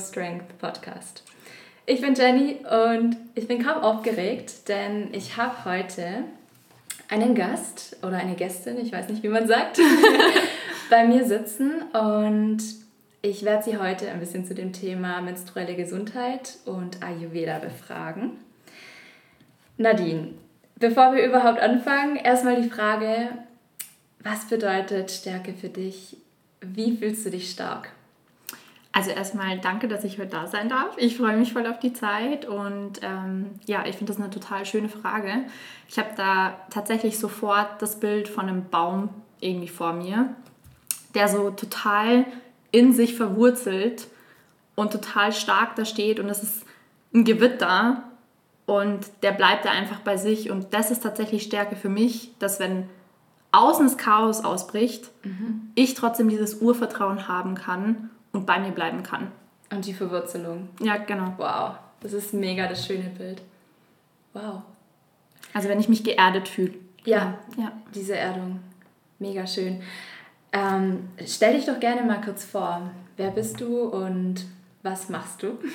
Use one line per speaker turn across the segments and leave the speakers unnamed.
Strength Podcast. Ich bin Jenny und ich bin kaum aufgeregt, denn ich habe heute einen Gast oder eine Gästin, ich weiß nicht, wie man sagt, bei mir sitzen und ich werde sie heute ein bisschen zu dem Thema menstruelle Gesundheit und Ayurveda befragen. Nadine, bevor wir überhaupt anfangen, erstmal die Frage, was bedeutet Stärke für dich? Wie fühlst du dich stark?
Also erstmal danke, dass ich heute da sein darf. Ich freue mich voll auf die Zeit und ähm, ja, ich finde das eine total schöne Frage. Ich habe da tatsächlich sofort das Bild von einem Baum irgendwie vor mir, der so total in sich verwurzelt und total stark da steht und es ist ein Gewitter und der bleibt da einfach bei sich und das ist tatsächlich Stärke für mich, dass wenn außen das Chaos ausbricht, mhm. ich trotzdem dieses Urvertrauen haben kann und bei mir bleiben kann.
Und die Verwurzelung.
Ja, genau.
Wow, das ist mega das schöne Bild. Wow.
Also wenn ich mich geerdet fühle.
Ja, ja, diese Erdung. Mega schön. Ähm, stell dich doch gerne mal kurz vor. Wer bist du und was machst du?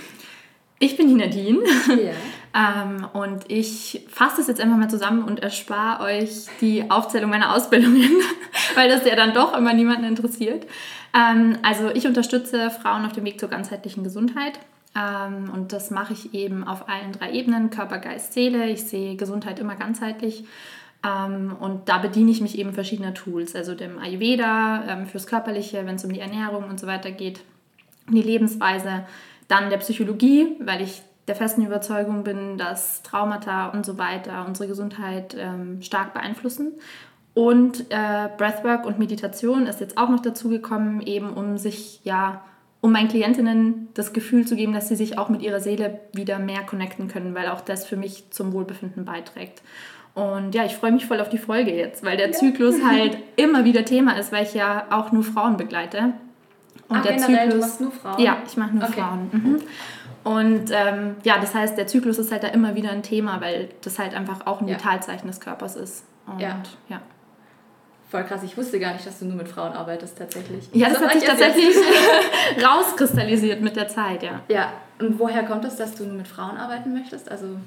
Ich bin die Nadine ja. ähm, und ich fasse das jetzt einfach mal zusammen und erspare euch die Aufzählung meiner Ausbildungen, weil das ja dann doch immer niemanden interessiert. Ähm, also ich unterstütze Frauen auf dem Weg zur ganzheitlichen Gesundheit ähm, und das mache ich eben auf allen drei Ebenen, Körper, Geist, Seele. Ich sehe Gesundheit immer ganzheitlich ähm, und da bediene ich mich eben verschiedener Tools, also dem Ayurveda ähm, fürs Körperliche, wenn es um die Ernährung und so weiter geht, die Lebensweise dann der Psychologie, weil ich der festen Überzeugung bin, dass Traumata und so weiter unsere Gesundheit ähm, stark beeinflussen. Und äh, Breathwork und Meditation ist jetzt auch noch dazu gekommen, eben um sich ja um meinen Klientinnen das Gefühl zu geben, dass sie sich auch mit ihrer Seele wieder mehr connecten können, weil auch das für mich zum Wohlbefinden beiträgt. Und ja, ich freue mich voll auf die Folge jetzt, weil der. Zyklus halt immer wieder Thema ist, weil ich ja auch nur Frauen begleite.
Und ah, der generell, Zyklus, du machst nur Frauen?
Ja, ich mache nur okay. Frauen. Mhm. Und ähm, ja, das heißt, der Zyklus ist halt da immer wieder ein Thema, weil das halt einfach auch ein ja. Vitalzeichen des Körpers ist. Und,
ja. ja. Voll krass, ich wusste gar nicht, dass du nur mit Frauen arbeitest tatsächlich.
Ja, das, das hat sich tatsächlich rauskristallisiert mit der Zeit, ja.
Ja, und woher kommt es, dass du nur mit Frauen arbeiten möchtest? Also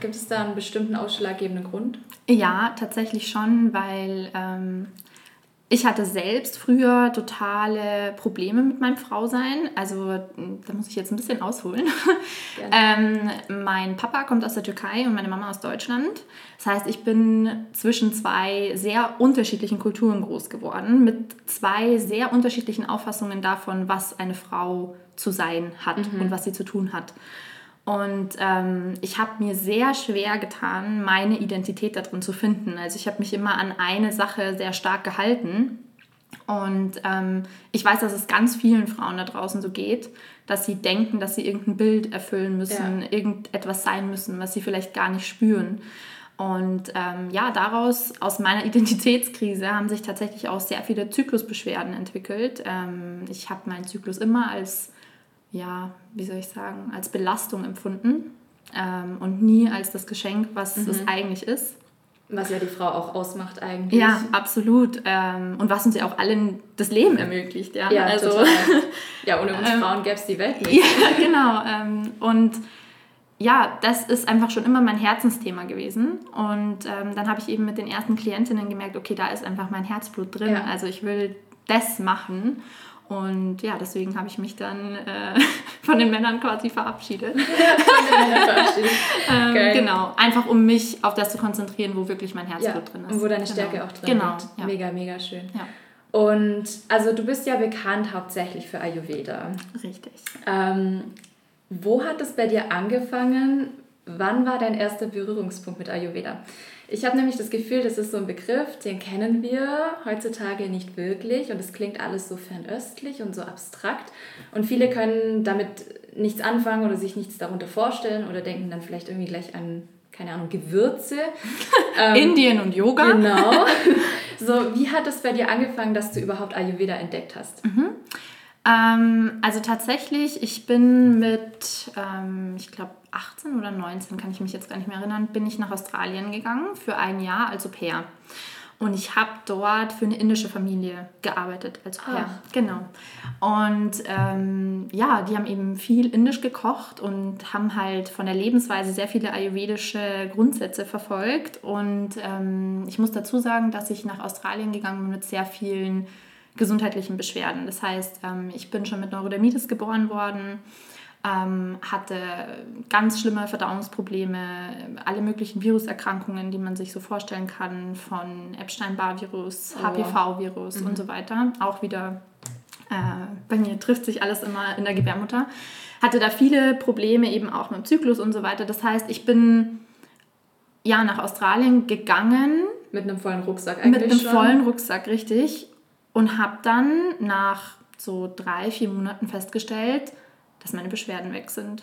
gibt es da einen bestimmten ausschlaggebenden Grund?
Ja, tatsächlich schon, weil ähm, ich hatte selbst früher totale Probleme mit meinem Frausein. Also da muss ich jetzt ein bisschen ausholen. ähm, mein Papa kommt aus der Türkei und meine Mama aus Deutschland. Das heißt, ich bin zwischen zwei sehr unterschiedlichen Kulturen groß geworden, mit zwei sehr unterschiedlichen Auffassungen davon, was eine Frau zu sein hat mhm. und was sie zu tun hat. Und ähm, ich habe mir sehr schwer getan, meine Identität darin zu finden. Also ich habe mich immer an eine Sache sehr stark gehalten. Und ähm, ich weiß, dass es ganz vielen Frauen da draußen so geht, dass sie denken, dass sie irgendein Bild erfüllen müssen, ja. irgendetwas sein müssen, was sie vielleicht gar nicht spüren. Und ähm, ja, daraus, aus meiner Identitätskrise, haben sich tatsächlich auch sehr viele Zyklusbeschwerden entwickelt. Ähm, ich habe meinen Zyklus immer als ja, wie soll ich sagen, als Belastung empfunden ähm, und nie als das Geschenk, was mhm. es eigentlich ist.
Was ja die Frau auch ausmacht eigentlich.
Ja, absolut. Ähm, und was uns ja auch allen das Leben ermöglicht. Ja,
ja also, Ja, ohne uns ähm, Frauen gäbe es die Welt nicht.
Ja, genau. Ähm, und ja, das ist einfach schon immer mein Herzensthema gewesen. Und ähm, dann habe ich eben mit den ersten Klientinnen gemerkt, okay, da ist einfach mein Herzblut drin. Ja. Also ich will das machen. Und ja, deswegen habe ich mich dann äh, von den Männern quasi verabschiedet. von den Männern verabschiedet. ähm, genau, einfach um mich auf das zu konzentrieren, wo wirklich mein Herzblut ja, drin ist.
Und wo deine
genau.
Stärke auch drin
genau,
liegt. Ja. Mega, mega schön. Ja. Und also du bist ja bekannt hauptsächlich für Ayurveda.
Richtig.
Ähm, wo hat es bei dir angefangen? Wann war dein erster Berührungspunkt mit Ayurveda? Ich habe nämlich das Gefühl, das ist so ein Begriff, den kennen wir heutzutage nicht wirklich und es klingt alles so fernöstlich und so abstrakt und viele können damit nichts anfangen oder sich nichts darunter vorstellen oder denken dann vielleicht irgendwie gleich an, keine Ahnung, Gewürze.
ähm, Indien und Yoga.
Genau. So, wie hat es bei dir angefangen, dass du überhaupt Ayurveda entdeckt hast?
Mhm. Ähm, also tatsächlich, ich bin mit, ähm, ich glaube, 18 oder 19, kann ich mich jetzt gar nicht mehr erinnern, bin ich nach Australien gegangen für ein Jahr als Au pair. Und ich habe dort für eine indische Familie gearbeitet als Au Genau. Und ähm, ja, die haben eben viel indisch gekocht und haben halt von der Lebensweise sehr viele ayurvedische Grundsätze verfolgt. Und ähm, ich muss dazu sagen, dass ich nach Australien gegangen bin mit sehr vielen gesundheitlichen Beschwerden. Das heißt, ähm, ich bin schon mit Neurodermitis geboren worden ähm, hatte ganz schlimme Verdauungsprobleme, alle möglichen Viruserkrankungen, die man sich so vorstellen kann, von Epstein-Barr-Virus, oh. HPV-Virus mhm. und so weiter. Auch wieder, äh, bei mir trifft sich alles immer in der Gebärmutter. Hatte da viele Probleme eben auch mit dem Zyklus und so weiter. Das heißt, ich bin ja nach Australien gegangen.
Mit einem vollen Rucksack eigentlich
Mit einem schon. vollen Rucksack, richtig. Und habe dann nach so drei, vier Monaten festgestellt, dass meine Beschwerden weg sind.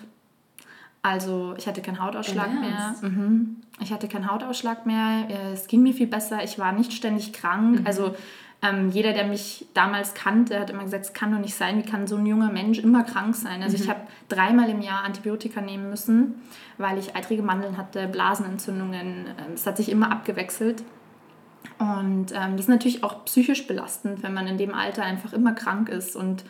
Also ich hatte keinen Hautausschlag mehr. Mhm. Ich hatte keinen Hautausschlag mehr. Es ging mir viel besser. Ich war nicht ständig krank. Mhm. Also ähm, jeder, der mich damals kannte, hat immer gesagt, es kann doch nicht sein. Wie kann so ein junger Mensch immer krank sein? Also mhm. ich habe dreimal im Jahr Antibiotika nehmen müssen, weil ich eitrige Mandeln hatte, Blasenentzündungen. Ähm, es hat sich immer abgewechselt. Und ähm, das ist natürlich auch psychisch belastend, wenn man in dem Alter einfach immer krank ist und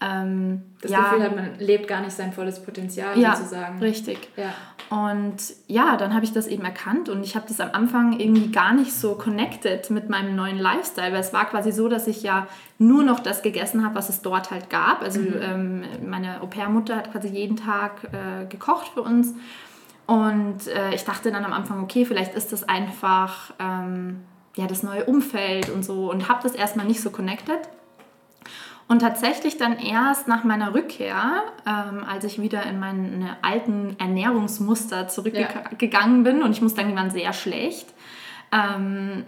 ähm,
das ja, Gefühl hat, man lebt gar nicht sein volles Potenzial
ja, sozusagen. Richtig. Ja. Und ja, dann habe ich das eben erkannt und ich habe das am Anfang irgendwie gar nicht so connected mit meinem neuen Lifestyle, weil es war quasi so, dass ich ja nur noch das gegessen habe, was es dort halt gab. Also mhm. ähm, meine Au-pair-Mutter hat quasi jeden Tag äh, gekocht für uns und äh, ich dachte dann am Anfang, okay, vielleicht ist das einfach ähm, ja, das neue Umfeld und so und habe das erstmal nicht so connected. Und tatsächlich dann erst nach meiner Rückkehr, ähm, als ich wieder in meine alten Ernährungsmuster zurückgegangen ja. bin und ich muss sagen, die waren sehr schlecht, ähm,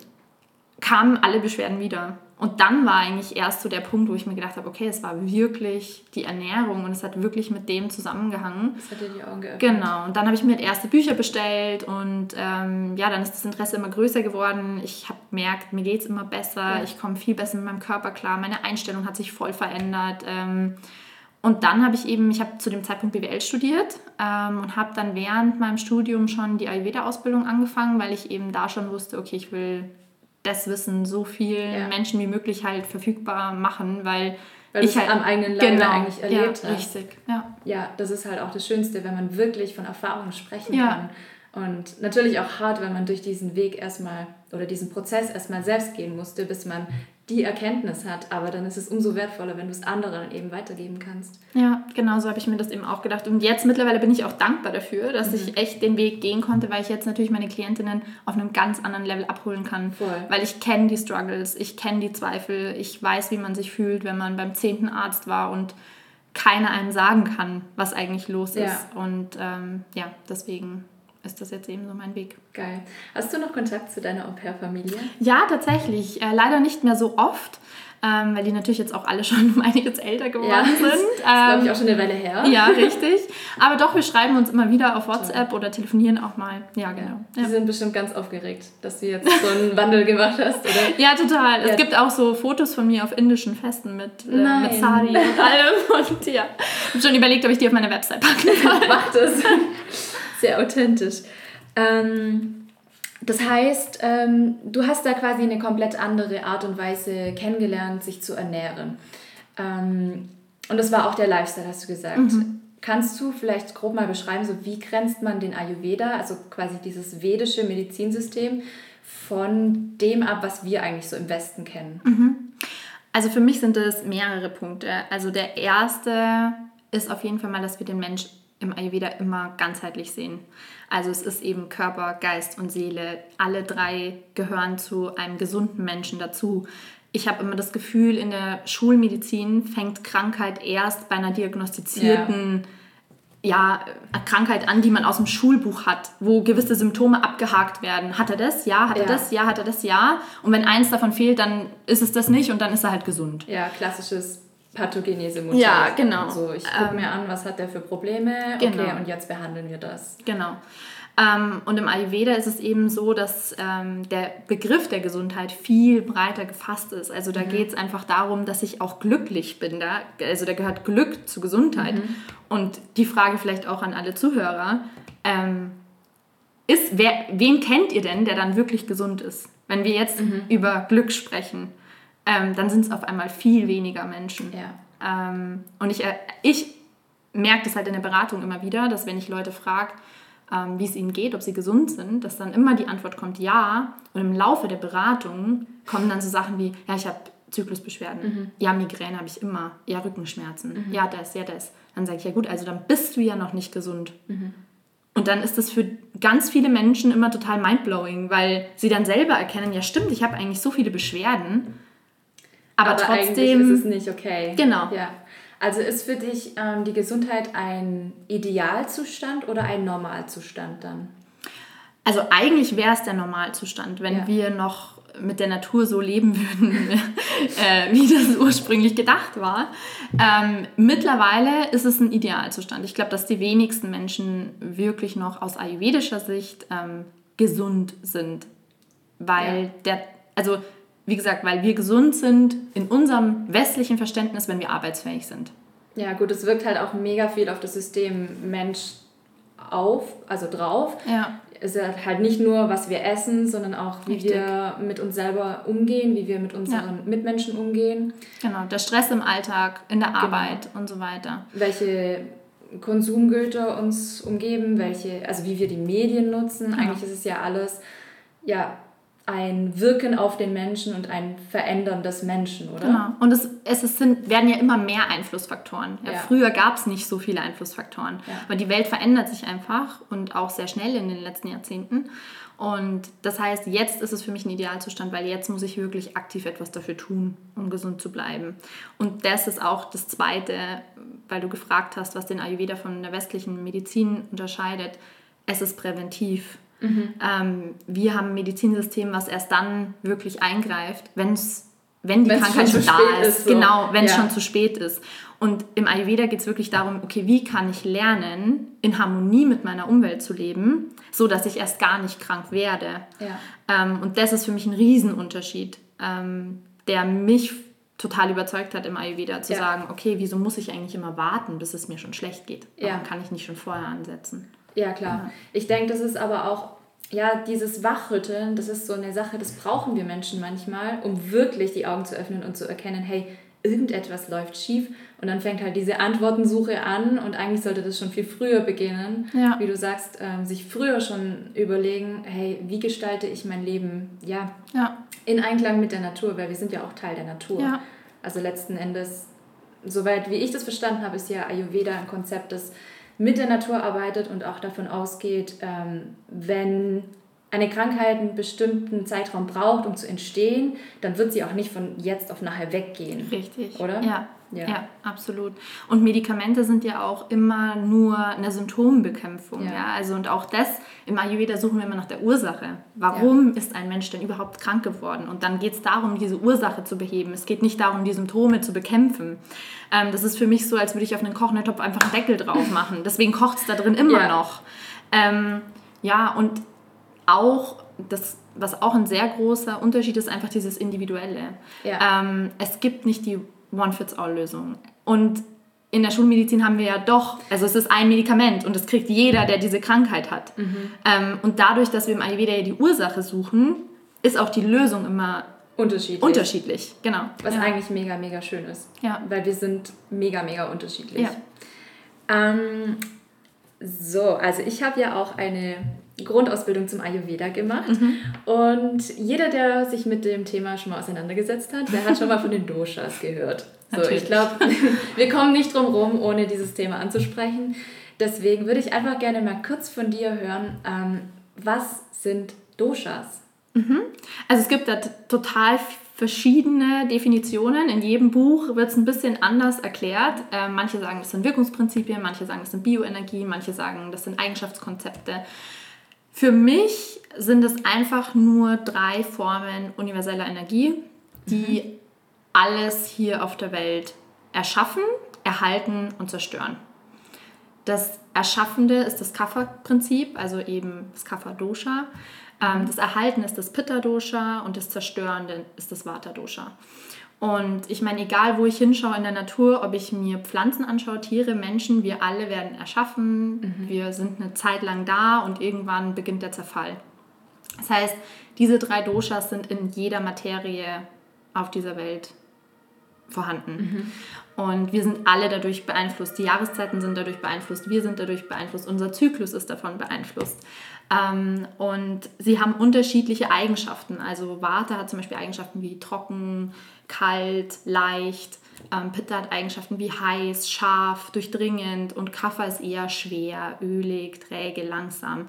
kamen alle Beschwerden wieder. Und dann war eigentlich erst so der Punkt, wo ich mir gedacht habe, okay, es war wirklich die Ernährung und es hat wirklich mit dem zusammengehangen. Das hat dir die Augen geöffnet. Genau. Und dann habe ich mir erste Bücher bestellt und ähm, ja, dann ist das Interesse immer größer geworden. Ich habe gemerkt, mir geht es immer besser, ja. ich komme viel besser mit meinem Körper klar, meine Einstellung hat sich voll verändert. Ähm, und dann habe ich eben, ich habe zu dem Zeitpunkt BWL studiert ähm, und habe dann während meinem Studium schon die Ayurveda-Ausbildung angefangen, weil ich eben da schon wusste, okay, ich will das Wissen so vielen ja. Menschen wie möglich halt verfügbar machen, weil, weil ich halt am eigenen Leibe
genau, eigentlich erlebt ja, hast. Richtig, ja. Ja, das ist halt auch das Schönste, wenn man wirklich von Erfahrung sprechen ja. kann. Und natürlich auch hart, wenn man durch diesen Weg erstmal oder diesen Prozess erstmal selbst gehen musste, bis man die Erkenntnis hat. Aber dann ist es umso wertvoller, wenn du es anderen eben weitergeben kannst.
Ja, genau so habe ich mir das eben auch gedacht. Und jetzt mittlerweile bin ich auch dankbar dafür, dass mhm. ich echt den Weg gehen konnte, weil ich jetzt natürlich meine Klientinnen auf einem ganz anderen Level abholen kann. Voll. Weil ich kenne die Struggles, ich kenne die Zweifel, ich weiß, wie man sich fühlt, wenn man beim zehnten Arzt war und keiner einem sagen kann, was eigentlich los ja. ist. Und ähm, ja, deswegen ist das jetzt eben so mein Weg.
Geil. Hast du noch Kontakt zu deiner Au-pair-Familie?
Ja, tatsächlich. Äh, leider nicht mehr so oft. Ähm, weil die natürlich jetzt auch alle schon um einiges älter geworden ja, sind. Das ist, glaube ich, ähm, auch schon eine Weile her. Ja, richtig. Aber doch, wir schreiben uns immer wieder auf WhatsApp oder telefonieren auch mal. Ja, genau.
Ja. Die sind bestimmt ganz aufgeregt, dass du jetzt so einen Wandel gemacht hast, oder?
Ja, total. Es gibt auch so Fotos von mir auf indischen Festen mit, äh, mit Sari und allem. Und ja, ich habe schon überlegt, ob ich die auf meine Website packen soll. Mach das
sehr authentisch. Ähm, das heißt, ähm, du hast da quasi eine komplett andere Art und Weise kennengelernt, sich zu ernähren. Ähm, und das war auch der Lifestyle, hast du gesagt. Mhm. Kannst du vielleicht grob mal beschreiben, so wie grenzt man den Ayurveda, also quasi dieses vedische Medizinsystem, von dem ab, was wir eigentlich so im Westen kennen?
Mhm. Also für mich sind es mehrere Punkte. Also der erste ist auf jeden Fall mal, dass wir den Mensch im Ayurveda immer ganzheitlich sehen. Also es ist eben Körper, Geist und Seele. Alle drei gehören zu einem gesunden Menschen dazu. Ich habe immer das Gefühl, in der Schulmedizin fängt Krankheit erst bei einer diagnostizierten ja. ja Krankheit an, die man aus dem Schulbuch hat, wo gewisse Symptome abgehakt werden. Hat er das? Ja. Hat er ja. das? Ja. Hat er das? Ja. Und wenn eins davon fehlt, dann ist es das nicht und dann ist er halt gesund.
Ja, klassisches Pathogenese-Modell. Ja, genau. So, ich gucke ähm, mir an, was hat der für Probleme, genau. okay, und jetzt behandeln wir das.
Genau. Ähm, und im Ayurveda ist es eben so, dass ähm, der Begriff der Gesundheit viel breiter gefasst ist. Also da mhm. geht es einfach darum, dass ich auch glücklich bin. Da, also da gehört Glück zu Gesundheit. Mhm. Und die Frage vielleicht auch an alle Zuhörer. Ähm, ist, wer, wen kennt ihr denn, der dann wirklich gesund ist? Wenn wir jetzt mhm. über Glück sprechen, ähm, dann sind es auf einmal viel weniger Menschen. Ja. Ähm, und ich, äh, ich merke das halt in der Beratung immer wieder, dass wenn ich Leute frage, ähm, wie es ihnen geht, ob sie gesund sind, dass dann immer die Antwort kommt ja. Und im Laufe der Beratung kommen dann so Sachen wie, ja, ich habe Zyklusbeschwerden, mhm. ja, Migräne habe ich immer, ja, Rückenschmerzen, mhm. ja, das, ja, das. Dann sage ich, ja gut, also dann bist du ja noch nicht gesund. Mhm. Und dann ist das für ganz viele Menschen immer total mindblowing, weil sie dann selber erkennen, ja stimmt, ich habe eigentlich so viele Beschwerden, aber, aber trotzdem
ist es nicht okay. Genau. Ja. Also ist für dich ähm, die Gesundheit ein Idealzustand oder ein Normalzustand dann?
Also eigentlich wäre es der Normalzustand, wenn ja. wir noch mit der Natur so leben würden, äh, wie das ursprünglich gedacht war. Ähm, mittlerweile ist es ein Idealzustand. Ich glaube, dass die wenigsten Menschen wirklich noch aus ayurvedischer Sicht ähm, gesund sind, weil ja. der, also wie gesagt, weil wir gesund sind in unserem westlichen Verständnis, wenn wir arbeitsfähig sind.
Ja, gut, es wirkt halt auch mega viel auf das System Mensch auf, also drauf. Ja. Es ist halt nicht nur, was wir essen, sondern auch, wie Richtig. wir mit uns selber umgehen, wie wir mit unseren ja. Mitmenschen umgehen.
Genau, der Stress im Alltag, in der genau. Arbeit und so weiter.
Welche Konsumgüter uns umgeben, welche, also wie wir die Medien nutzen. Genau. Eigentlich ist es ja alles, ja, ein Wirken auf den Menschen und ein Verändern des Menschen, oder?
Genau. Und es, es sind, werden ja immer mehr Einflussfaktoren. Ja, ja. Früher gab es nicht so viele Einflussfaktoren. Ja. Aber die Welt verändert sich einfach und auch sehr schnell in den letzten Jahrzehnten. Und das heißt, jetzt ist es für mich ein Idealzustand, weil jetzt muss ich wirklich aktiv etwas dafür tun, um gesund zu bleiben. Und das ist auch das Zweite, weil du gefragt hast, was den Ayurveda von der westlichen Medizin unterscheidet. Es ist präventiv. Mhm. Ähm, wir haben ein Medizinsystem, was erst dann wirklich eingreift, wenn's, wenn die wenn's Krankheit schon da ist. ist so. Genau, wenn es ja. schon zu spät ist. Und im Ayurveda geht es wirklich darum, okay, wie kann ich lernen, in Harmonie mit meiner Umwelt zu leben, so dass ich erst gar nicht krank werde. Ja. Ähm, und das ist für mich ein Riesenunterschied, ähm, der mich total überzeugt hat im Ayurveda, zu ja. sagen, okay, wieso muss ich eigentlich immer warten, bis es mir schon schlecht geht? Warum kann ich nicht schon vorher ansetzen?
Ja, klar. Ich denke, das ist aber auch, ja, dieses Wachrütteln, das ist so eine Sache, das brauchen wir Menschen manchmal, um wirklich die Augen zu öffnen und zu erkennen, hey, irgendetwas läuft schief. Und dann fängt halt diese Antwortensuche an und eigentlich sollte das schon viel früher beginnen. Ja. Wie du sagst, ähm, sich früher schon überlegen, hey, wie gestalte ich mein Leben ja, ja, in Einklang mit der Natur, weil wir sind ja auch Teil der Natur. Ja. Also letzten Endes, soweit wie ich das verstanden habe, ist ja Ayurveda ein Konzept, das mit der Natur arbeitet und auch davon ausgeht, ähm, wenn eine Krankheit einen bestimmten Zeitraum braucht, um zu entstehen, dann wird sie auch nicht von jetzt auf nachher weggehen. Richtig.
Oder? Ja. Ja. ja, absolut. Und Medikamente sind ja auch immer nur eine Symptombekämpfung. Ja. ja. Also und auch das, im Ayurveda suchen wir immer nach der Ursache. Warum ja. ist ein Mensch denn überhaupt krank geworden? Und dann geht es darum, diese Ursache zu beheben. Es geht nicht darum, die Symptome zu bekämpfen. Ähm, das ist für mich so, als würde ich auf einen kochenden Topf einfach einen Deckel drauf machen. Deswegen kocht es da drin immer noch. Ähm, ja, und auch das was auch ein sehr großer Unterschied ist, einfach dieses Individuelle. Ja. Ähm, es gibt nicht die One-Fits-All-Lösung. Und in der Schulmedizin haben wir ja doch, also es ist ein Medikament und es kriegt jeder, der diese Krankheit hat. Mhm. Ähm, und dadurch, dass wir im Ayurveda ja die Ursache suchen, ist auch die Lösung immer unterschiedlich. Unterschiedlich, genau.
Was ja. eigentlich mega, mega schön ist. Ja. Weil wir sind mega, mega unterschiedlich. Ja. Ähm, so, also ich habe ja auch eine Grundausbildung zum Ayurveda gemacht. Mhm. Und jeder, der sich mit dem Thema schon mal auseinandergesetzt hat, der hat schon mal von den Doshas gehört. So, ich glaube, wir kommen nicht drum rum, ohne dieses Thema anzusprechen. Deswegen würde ich einfach gerne mal kurz von dir hören, ähm, was sind Doshas?
Mhm. Also es gibt da total verschiedene Definitionen. In jedem Buch wird es ein bisschen anders erklärt. Äh, manche sagen, das sind Wirkungsprinzipien, manche sagen, das sind Bioenergie, manche sagen, das sind Eigenschaftskonzepte. Für mich sind es einfach nur drei Formen universeller Energie, die mhm. alles hier auf der Welt erschaffen, erhalten und zerstören. Das Erschaffende ist das Kapha-Prinzip, also eben das Kapha-Dosha. Ähm, das Erhalten ist das Pitta-Dosha und das Zerstörende ist das Vata-Dosha. Und ich meine, egal wo ich hinschaue in der Natur, ob ich mir Pflanzen anschaue, Tiere, Menschen, wir alle werden erschaffen, mhm. wir sind eine Zeit lang da und irgendwann beginnt der Zerfall. Das heißt, diese drei Doshas sind in jeder Materie auf dieser Welt vorhanden. Mhm. Und wir sind alle dadurch beeinflusst. Die Jahreszeiten sind dadurch beeinflusst, wir sind dadurch beeinflusst, unser Zyklus ist davon beeinflusst. Ähm, und sie haben unterschiedliche Eigenschaften. Also Vata hat zum Beispiel Eigenschaften wie trocken, kalt, leicht. Ähm, Pitta hat Eigenschaften wie heiß, scharf, durchdringend und Kapha ist eher schwer, ölig, träge, langsam.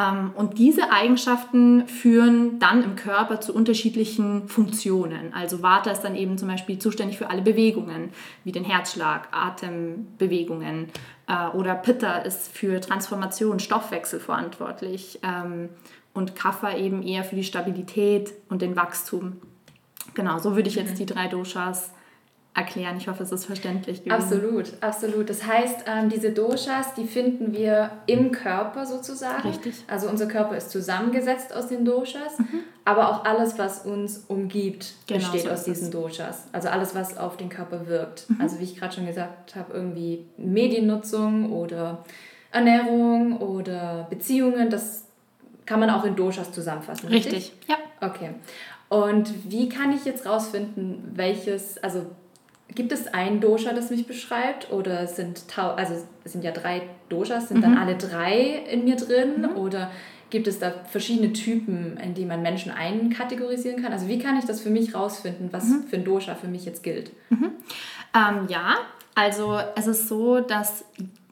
Ähm, und diese Eigenschaften führen dann im Körper zu unterschiedlichen Funktionen. Also Vata ist dann eben zum Beispiel zuständig für alle Bewegungen, wie den Herzschlag, Atembewegungen. Äh, oder Pitta ist für Transformation, Stoffwechsel verantwortlich. Ähm, und Kapha eben eher für die Stabilität und den Wachstum. Genau, so würde ich jetzt mhm. die drei Doshas erklären. Ich hoffe, es ist verständlich
gewesen. Absolut, absolut. Das heißt, ähm, diese Doshas, die finden wir im Körper sozusagen. Richtig. Also unser Körper ist zusammengesetzt aus den Doshas, mhm. aber auch alles, was uns umgibt, genau, besteht so aus diesen Doshas. Also alles, was auf den Körper wirkt. Mhm. Also wie ich gerade schon gesagt habe, irgendwie Mediennutzung oder Ernährung oder Beziehungen, das kann man auch in Doshas zusammenfassen. Richtig, richtig? ja. Okay. Und wie kann ich jetzt rausfinden, welches, also Gibt es ein Dosha, das mich beschreibt? Oder sind, also es sind ja drei Doshas, sind mhm. dann alle drei in mir drin? Mhm. Oder gibt es da verschiedene Typen, in die man Menschen einkategorisieren kann? Also wie kann ich das für mich rausfinden, was mhm. für ein Dosha für mich jetzt gilt?
Mhm. Ähm, ja, also es ist so, dass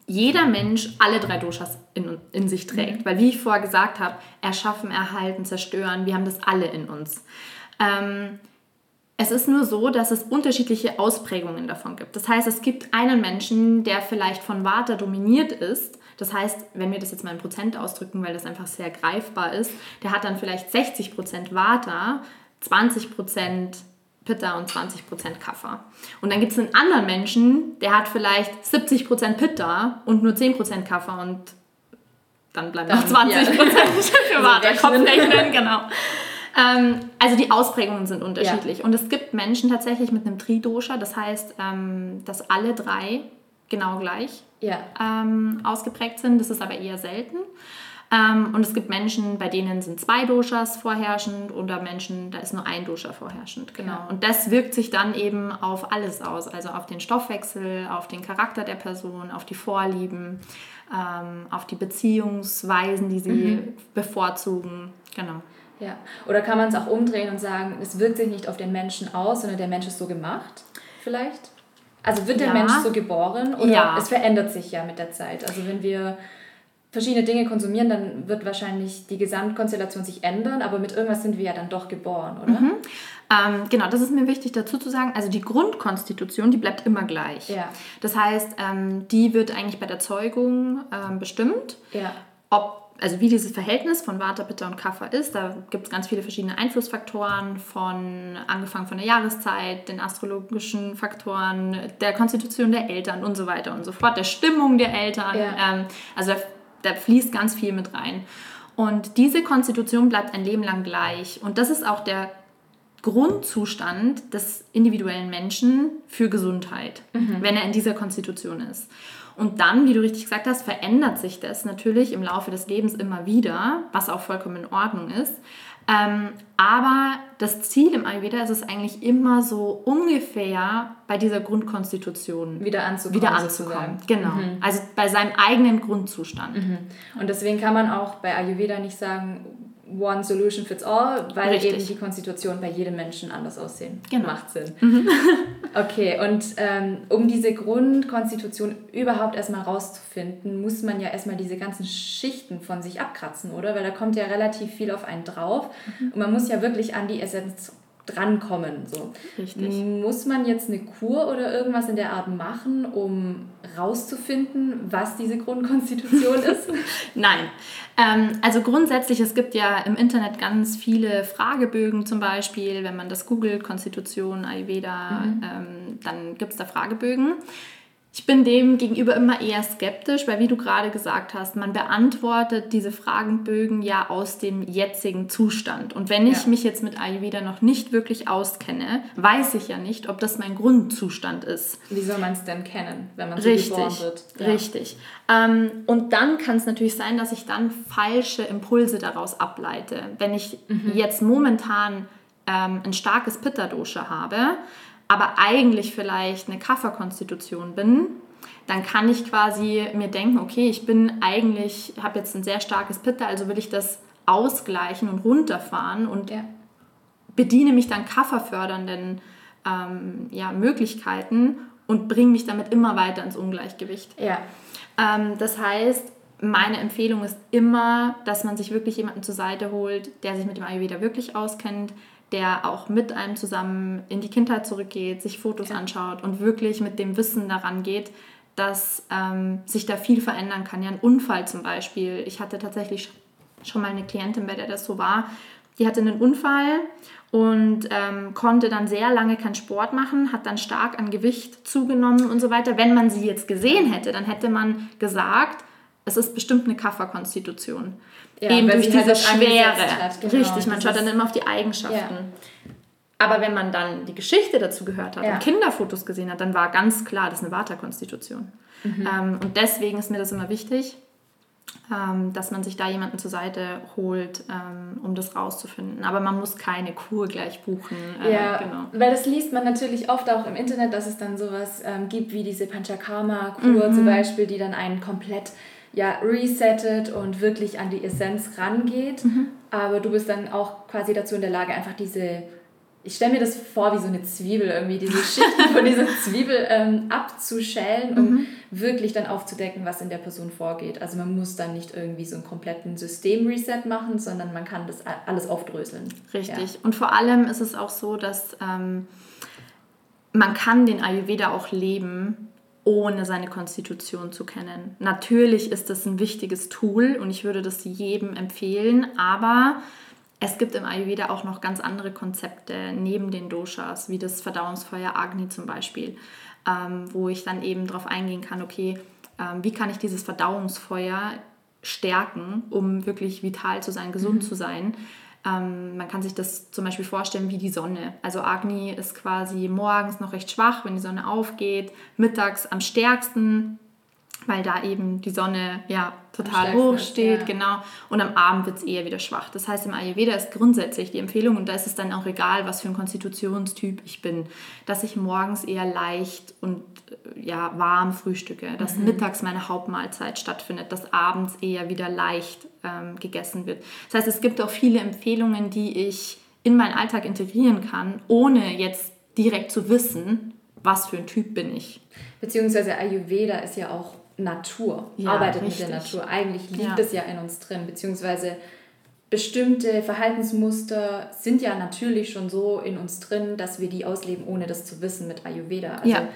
jeder Mensch alle drei Doshas in, in sich trägt. Mhm. Weil wie ich vorher gesagt habe, erschaffen, erhalten, zerstören, wir haben das alle in uns. Ähm, es ist nur so, dass es unterschiedliche Ausprägungen davon gibt. Das heißt, es gibt einen Menschen, der vielleicht von Vata dominiert ist. Das heißt, wenn wir das jetzt mal in Prozent ausdrücken, weil das einfach sehr greifbar ist, der hat dann vielleicht 60% Vata, 20% Pitta und 20% Kapha. Und dann gibt es einen anderen Menschen, der hat vielleicht 70% Pitta und nur 10% Kapha und dann bleiben noch 20% ja. für Vata. Kopfrechnen, genau. Ähm, also die Ausprägungen sind unterschiedlich. Ja. Und es gibt Menschen tatsächlich mit einem Tridosha, das heißt, ähm, dass alle drei genau gleich ja. ähm, ausgeprägt sind. Das ist aber eher selten. Ähm, und es gibt Menschen, bei denen sind zwei Doshas vorherrschend oder Menschen, da ist nur ein Dosha vorherrschend. Genau. Ja. Und das wirkt sich dann eben auf alles aus, also auf den Stoffwechsel, auf den Charakter der Person, auf die Vorlieben, ähm, auf die Beziehungsweisen, die sie mhm. bevorzugen. Genau.
Ja. Oder kann man es auch umdrehen und sagen, es wirkt sich nicht auf den Menschen aus, sondern der Mensch ist so gemacht, vielleicht? Also wird der ja. Mensch so geboren oder ja. es verändert sich ja mit der Zeit? Also wenn wir verschiedene Dinge konsumieren, dann wird wahrscheinlich die Gesamtkonstellation sich ändern, aber mit irgendwas sind wir ja dann doch geboren, oder?
Mhm. Ähm, genau, das ist mir wichtig dazu zu sagen. Also die Grundkonstitution, die bleibt immer gleich. Ja. Das heißt, ähm, die wird eigentlich bei der Zeugung ähm, bestimmt. Ja. Ob also wie dieses Verhältnis von Vata, Pitta und Kapha ist. Da gibt es ganz viele verschiedene Einflussfaktoren, von angefangen von der Jahreszeit, den astrologischen Faktoren, der Konstitution der Eltern und so weiter und so fort, der Stimmung der Eltern. Ja. Ähm, also da, da fließt ganz viel mit rein. Und diese Konstitution bleibt ein Leben lang gleich. Und das ist auch der Grundzustand des individuellen Menschen für Gesundheit, mhm. wenn er in dieser Konstitution ist. Und dann, wie du richtig gesagt hast, verändert sich das natürlich im Laufe des Lebens immer wieder, was auch vollkommen in Ordnung ist. Ähm, aber das Ziel im Ayurveda ist es eigentlich immer so ungefähr bei dieser Grundkonstitution wieder anzukommen. Wieder anzukommen. Genau. Mhm. Also bei seinem eigenen Grundzustand.
Mhm. Und deswegen kann man auch bei Ayurveda nicht sagen, One Solution Fits All, weil Richtig. eben die Konstitution bei jedem Menschen anders aussehen. Genau. Macht Sinn. Mhm. okay, und ähm, um diese Grundkonstitution überhaupt erstmal rauszufinden, muss man ja erstmal diese ganzen Schichten von sich abkratzen, oder? Weil da kommt ja relativ viel auf einen drauf. Mhm. Und man muss ja wirklich an die Essenz drankommen. So. Richtig. Muss man jetzt eine Kur oder irgendwas in der Art machen, um rauszufinden, was diese Grundkonstitution ist?
Nein. Ähm, also grundsätzlich, es gibt ja im Internet ganz viele Fragebögen zum Beispiel. Wenn man das googelt, Konstitution, Ayurveda, mhm. ähm, dann gibt es da Fragebögen. Ich bin dem gegenüber immer eher skeptisch, weil wie du gerade gesagt hast, man beantwortet diese Fragenbögen ja aus dem jetzigen Zustand. Und wenn ich ja. mich jetzt mit Ayurveda noch nicht wirklich auskenne, weiß ich ja nicht, ob das mein Grundzustand ist.
Wie soll man es denn kennen, wenn man so richtig, geboren wird?
Ja. Richtig. Ähm, und dann kann es natürlich sein, dass ich dann falsche Impulse daraus ableite. Wenn ich mhm. jetzt momentan ähm, ein starkes Pitta-Dosha habe, aber eigentlich vielleicht eine Kafferkonstitution bin, dann kann ich quasi mir denken, okay, ich bin eigentlich, habe jetzt ein sehr starkes Pitta, also will ich das ausgleichen und runterfahren und ja. bediene mich dann kafferfördernden ähm, ja, Möglichkeiten und bringe mich damit immer weiter ins Ungleichgewicht. Ja. Ähm, das heißt, meine Empfehlung ist immer, dass man sich wirklich jemanden zur Seite holt, der sich mit dem Ayurveda wirklich auskennt, der auch mit einem zusammen in die Kindheit zurückgeht, sich Fotos ja. anschaut und wirklich mit dem Wissen daran geht, dass ähm, sich da viel verändern kann. Ja, ein Unfall zum Beispiel. Ich hatte tatsächlich schon mal eine Klientin, bei der das so war. Die hatte einen Unfall und ähm, konnte dann sehr lange keinen Sport machen, hat dann stark an Gewicht zugenommen und so weiter. Wenn man sie jetzt gesehen hätte, dann hätte man gesagt, es ist bestimmt eine Kafferkonstitution. Ja, Eben durch diese halt Schwere. Genau, Richtig, man schaut dann immer auf die Eigenschaften. Ja. Aber wenn man dann die Geschichte dazu gehört hat ja. und Kinderfotos gesehen hat, dann war ganz klar, das ist eine Vata-Konstitution. Mhm. Ähm, und deswegen ist mir das immer wichtig, ähm, dass man sich da jemanden zur Seite holt, ähm, um das rauszufinden. Aber man muss keine Kur gleich buchen.
Äh, ja, genau. weil das liest man natürlich oft auch im Internet, dass es dann sowas ähm, gibt wie diese Panchakarma-Kur mhm. zum Beispiel, die dann einen komplett ja, resettet und wirklich an die Essenz rangeht. Mhm. Aber du bist dann auch quasi dazu in der Lage, einfach diese, ich stelle mir das vor wie so eine Zwiebel irgendwie, diese Schichten von dieser Zwiebel ähm, abzuschälen, um mhm. wirklich dann aufzudecken, was in der Person vorgeht. Also man muss dann nicht irgendwie so einen kompletten System-Reset machen, sondern man kann das alles aufdröseln.
Richtig. Ja. Und vor allem ist es auch so, dass ähm, man kann den Ayurveda auch leben, ohne seine Konstitution zu kennen. Natürlich ist das ein wichtiges Tool und ich würde das jedem empfehlen, aber es gibt im Ayurveda auch noch ganz andere Konzepte neben den Doshas, wie das Verdauungsfeuer Agni zum Beispiel, ähm, wo ich dann eben darauf eingehen kann, okay, ähm, wie kann ich dieses Verdauungsfeuer stärken, um wirklich vital zu sein, gesund mhm. zu sein. Ähm, man kann sich das zum Beispiel vorstellen wie die Sonne. Also Agni ist quasi morgens noch recht schwach, wenn die Sonne aufgeht, mittags am stärksten, weil da eben die Sonne ja total hoch steht, ja. genau. Und am Abend wird es eher wieder schwach. Das heißt, im Ayurveda ist grundsätzlich die Empfehlung, und da ist es dann auch egal, was für ein Konstitutionstyp ich bin, dass ich morgens eher leicht und äh, ja, warm frühstücke, dass mhm. mittags meine Hauptmahlzeit stattfindet, dass abends eher wieder leicht ähm, gegessen wird. Das heißt, es gibt auch viele Empfehlungen, die ich in meinen Alltag integrieren kann, ohne jetzt direkt zu wissen, was für ein Typ bin ich.
Beziehungsweise Ayurveda ist ja auch Natur, ja, arbeitet richtig. mit der Natur. Eigentlich liegt ja. es ja in uns drin, beziehungsweise bestimmte Verhaltensmuster sind ja natürlich schon so in uns drin, dass wir die ausleben, ohne das zu wissen mit Ayurveda. Also ja.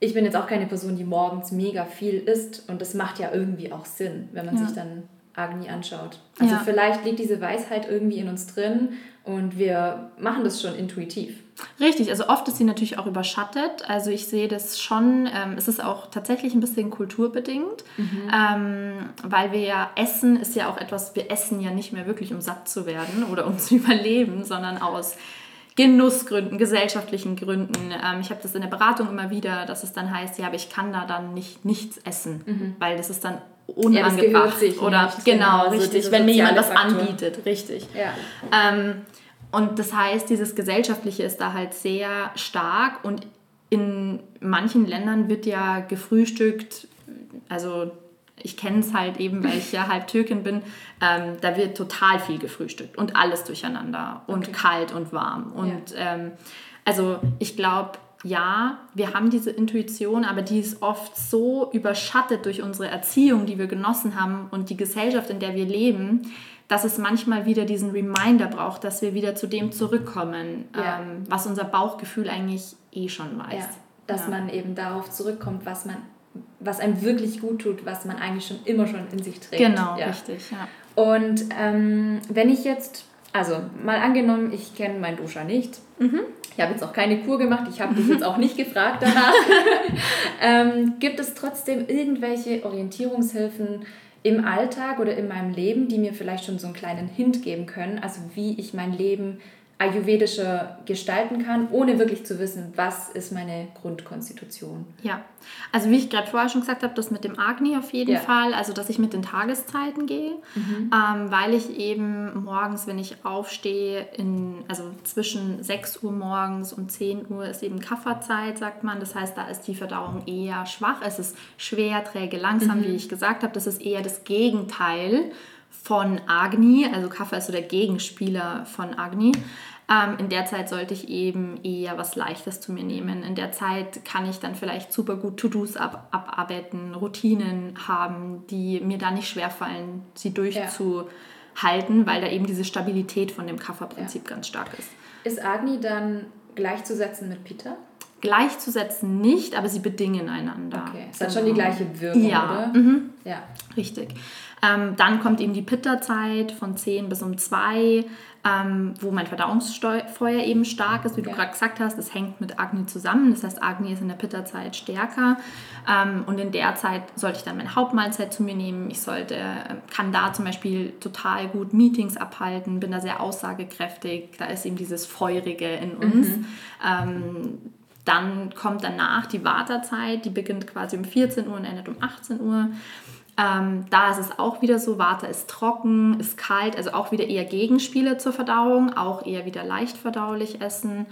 ich bin jetzt auch keine Person, die morgens mega viel isst und das macht ja irgendwie auch Sinn, wenn man sich dann Agni anschaut. Also vielleicht liegt diese Weisheit irgendwie in uns drin und wir machen das schon intuitiv.
Richtig, also oft ist sie natürlich auch überschattet. Also ich sehe das schon, ähm, es ist auch tatsächlich ein bisschen kulturbedingt, mhm. ähm, weil wir ja essen, ist ja auch etwas, wir essen ja nicht mehr wirklich, um satt zu werden oder um zu überleben, sondern aus Genussgründen, gesellschaftlichen Gründen. Ähm, ich habe das in der Beratung immer wieder, dass es dann heißt, ja, aber ich kann da dann nicht nichts essen, mhm. weil das ist dann unangebracht. Ja, oder nicht, genau, genau, richtig, so wenn mir jemand was anbietet, richtig. Ja. Ähm, und das heißt, dieses Gesellschaftliche ist da halt sehr stark und in manchen Ländern wird ja gefrühstückt, also ich kenne es halt eben, weil ich ja halb Türkin bin, ähm, da wird total viel gefrühstückt und alles durcheinander und okay. kalt und warm. Und ja. ähm, also ich glaube, ja, wir haben diese Intuition, aber die ist oft so überschattet durch unsere Erziehung, die wir genossen haben und die Gesellschaft, in der wir leben, dass es manchmal wieder diesen Reminder braucht, dass wir wieder zu dem zurückkommen, ja. ähm, was unser Bauchgefühl eigentlich eh schon weiß. Ja,
dass ja. man eben darauf zurückkommt, was man was einem wirklich gut tut, was man eigentlich schon immer schon in sich trägt. Genau, richtig, ja. Und ähm, wenn ich jetzt also mal angenommen, ich kenne meinen Dosha nicht. Mhm. Ich habe jetzt auch keine Kur gemacht, ich habe dich jetzt auch nicht gefragt danach. ähm, gibt es trotzdem irgendwelche Orientierungshilfen im Alltag oder in meinem Leben, die mir vielleicht schon so einen kleinen Hint geben können, also wie ich mein Leben ayurvedischer gestalten kann, ohne wirklich zu wissen, was ist meine Grundkonstitution.
Ja, also wie ich gerade vorher schon gesagt habe, das mit dem Agni auf jeden ja. Fall, also dass ich mit den Tageszeiten gehe, mhm. ähm, weil ich eben morgens, wenn ich aufstehe, in, also zwischen 6 Uhr morgens und 10 Uhr ist eben Kafferzeit, sagt man. Das heißt, da ist die Verdauung eher schwach, es ist schwer, träge, langsam, mhm. wie ich gesagt habe. Das ist eher das Gegenteil von Agni, also Kaffer ist so der Gegenspieler von Agni. Ähm, in der Zeit sollte ich eben eher was Leichtes zu mir nehmen. In der Zeit kann ich dann vielleicht super gut To-Dos ab, abarbeiten, Routinen haben, die mir da nicht schwerfallen, sie durchzuhalten, ja. weil da eben diese Stabilität von dem Kafferprinzip ja. ganz stark ist.
Ist Agni dann gleichzusetzen mit Pitta?
Gleichzusetzen nicht, aber sie bedingen einander.
Okay, es hat schon die gleiche Wirkung,
ja.
oder?
Mhm. Ja. Richtig. Ähm, dann kommt eben die Pitta-Zeit von 10 bis um 2, ähm, wo mein Verdauungsfeuer eben stark ist, wie du ja. gerade gesagt hast. Es hängt mit Agni zusammen. Das heißt, Agni ist in der Pitta-Zeit stärker. Ähm, und in der Zeit sollte ich dann meine Hauptmahlzeit zu mir nehmen. Ich sollte, kann da zum Beispiel total gut Meetings abhalten, bin da sehr aussagekräftig. Da ist eben dieses Feurige in uns. Mhm. Ähm, dann kommt danach die Wartezeit, die beginnt quasi um 14 Uhr und endet um 18 Uhr. Ähm, da ist es auch wieder so, Warte ist trocken, ist kalt, also auch wieder eher Gegenspiele zur Verdauung, auch eher wieder leicht verdaulich essen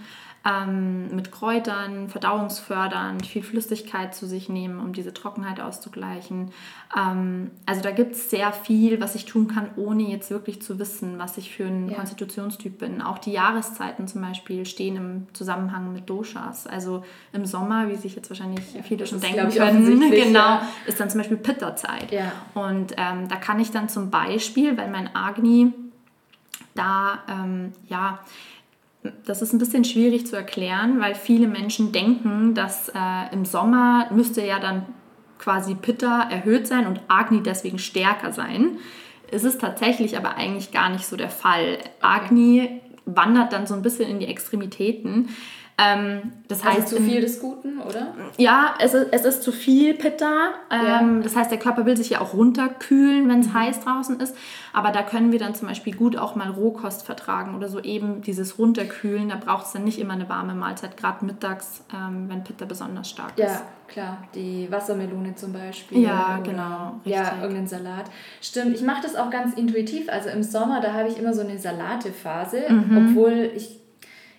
ähm, mit Kräutern, verdauungsfördernd, viel Flüssigkeit zu sich nehmen, um diese Trockenheit auszugleichen. Ähm, also da gibt es sehr viel, was ich tun kann, ohne jetzt wirklich zu wissen, was ich für ein ja. Konstitutionstyp bin. Auch die Jahreszeiten zum Beispiel stehen im Zusammenhang mit Doshas. Also im Sommer, wie sich jetzt wahrscheinlich ja, viele schon denken können, genau, ja. ist dann zum Beispiel Pitta-Zeit. Und ähm, da kann ich dann zum Beispiel, weil mein Agni da ähm, ja das ist ein bisschen schwierig zu erklären, weil viele Menschen denken, dass äh, im Sommer müsste ja dann quasi Pitta erhöht sein und Agni deswegen stärker sein. Es ist tatsächlich aber eigentlich gar nicht so der Fall. Agni wandert dann so ein bisschen in die Extremitäten. Ähm, das
also heißt, zu viel des Guten, oder?
Ja, es ist, es ist zu viel Pitta. Ähm, ja. Das heißt, der Körper will sich ja auch runterkühlen, wenn es mhm. heiß draußen ist. Aber da können wir dann zum Beispiel gut auch mal Rohkost vertragen oder so eben dieses Runterkühlen. Da braucht es dann nicht immer eine warme Mahlzeit, gerade mittags, ähm, wenn Pitta besonders stark
ja,
ist.
Ja, klar. Die Wassermelone zum Beispiel.
Ja, genau.
Richtig. Ja, irgendeinen Salat. Stimmt, ich mache das auch ganz intuitiv. Also im Sommer, da habe ich immer so eine Salatephase, mhm. obwohl ich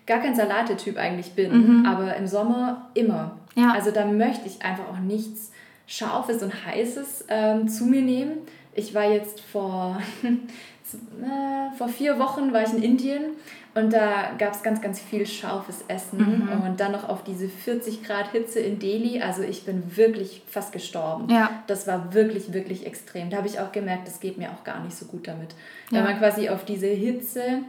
gar kein Salatetyp eigentlich bin, mhm. aber im Sommer immer. Ja. Also da möchte ich einfach auch nichts Scharfes und Heißes ähm, zu mir nehmen. Ich war jetzt vor, äh, vor vier Wochen war ich in Indien und da gab es ganz, ganz viel scharfes Essen mhm. und dann noch auf diese 40 Grad Hitze in Delhi. Also ich bin wirklich fast gestorben. Ja. Das war wirklich, wirklich extrem. Da habe ich auch gemerkt, das geht mir auch gar nicht so gut damit. Ja. Wenn man quasi auf diese Hitze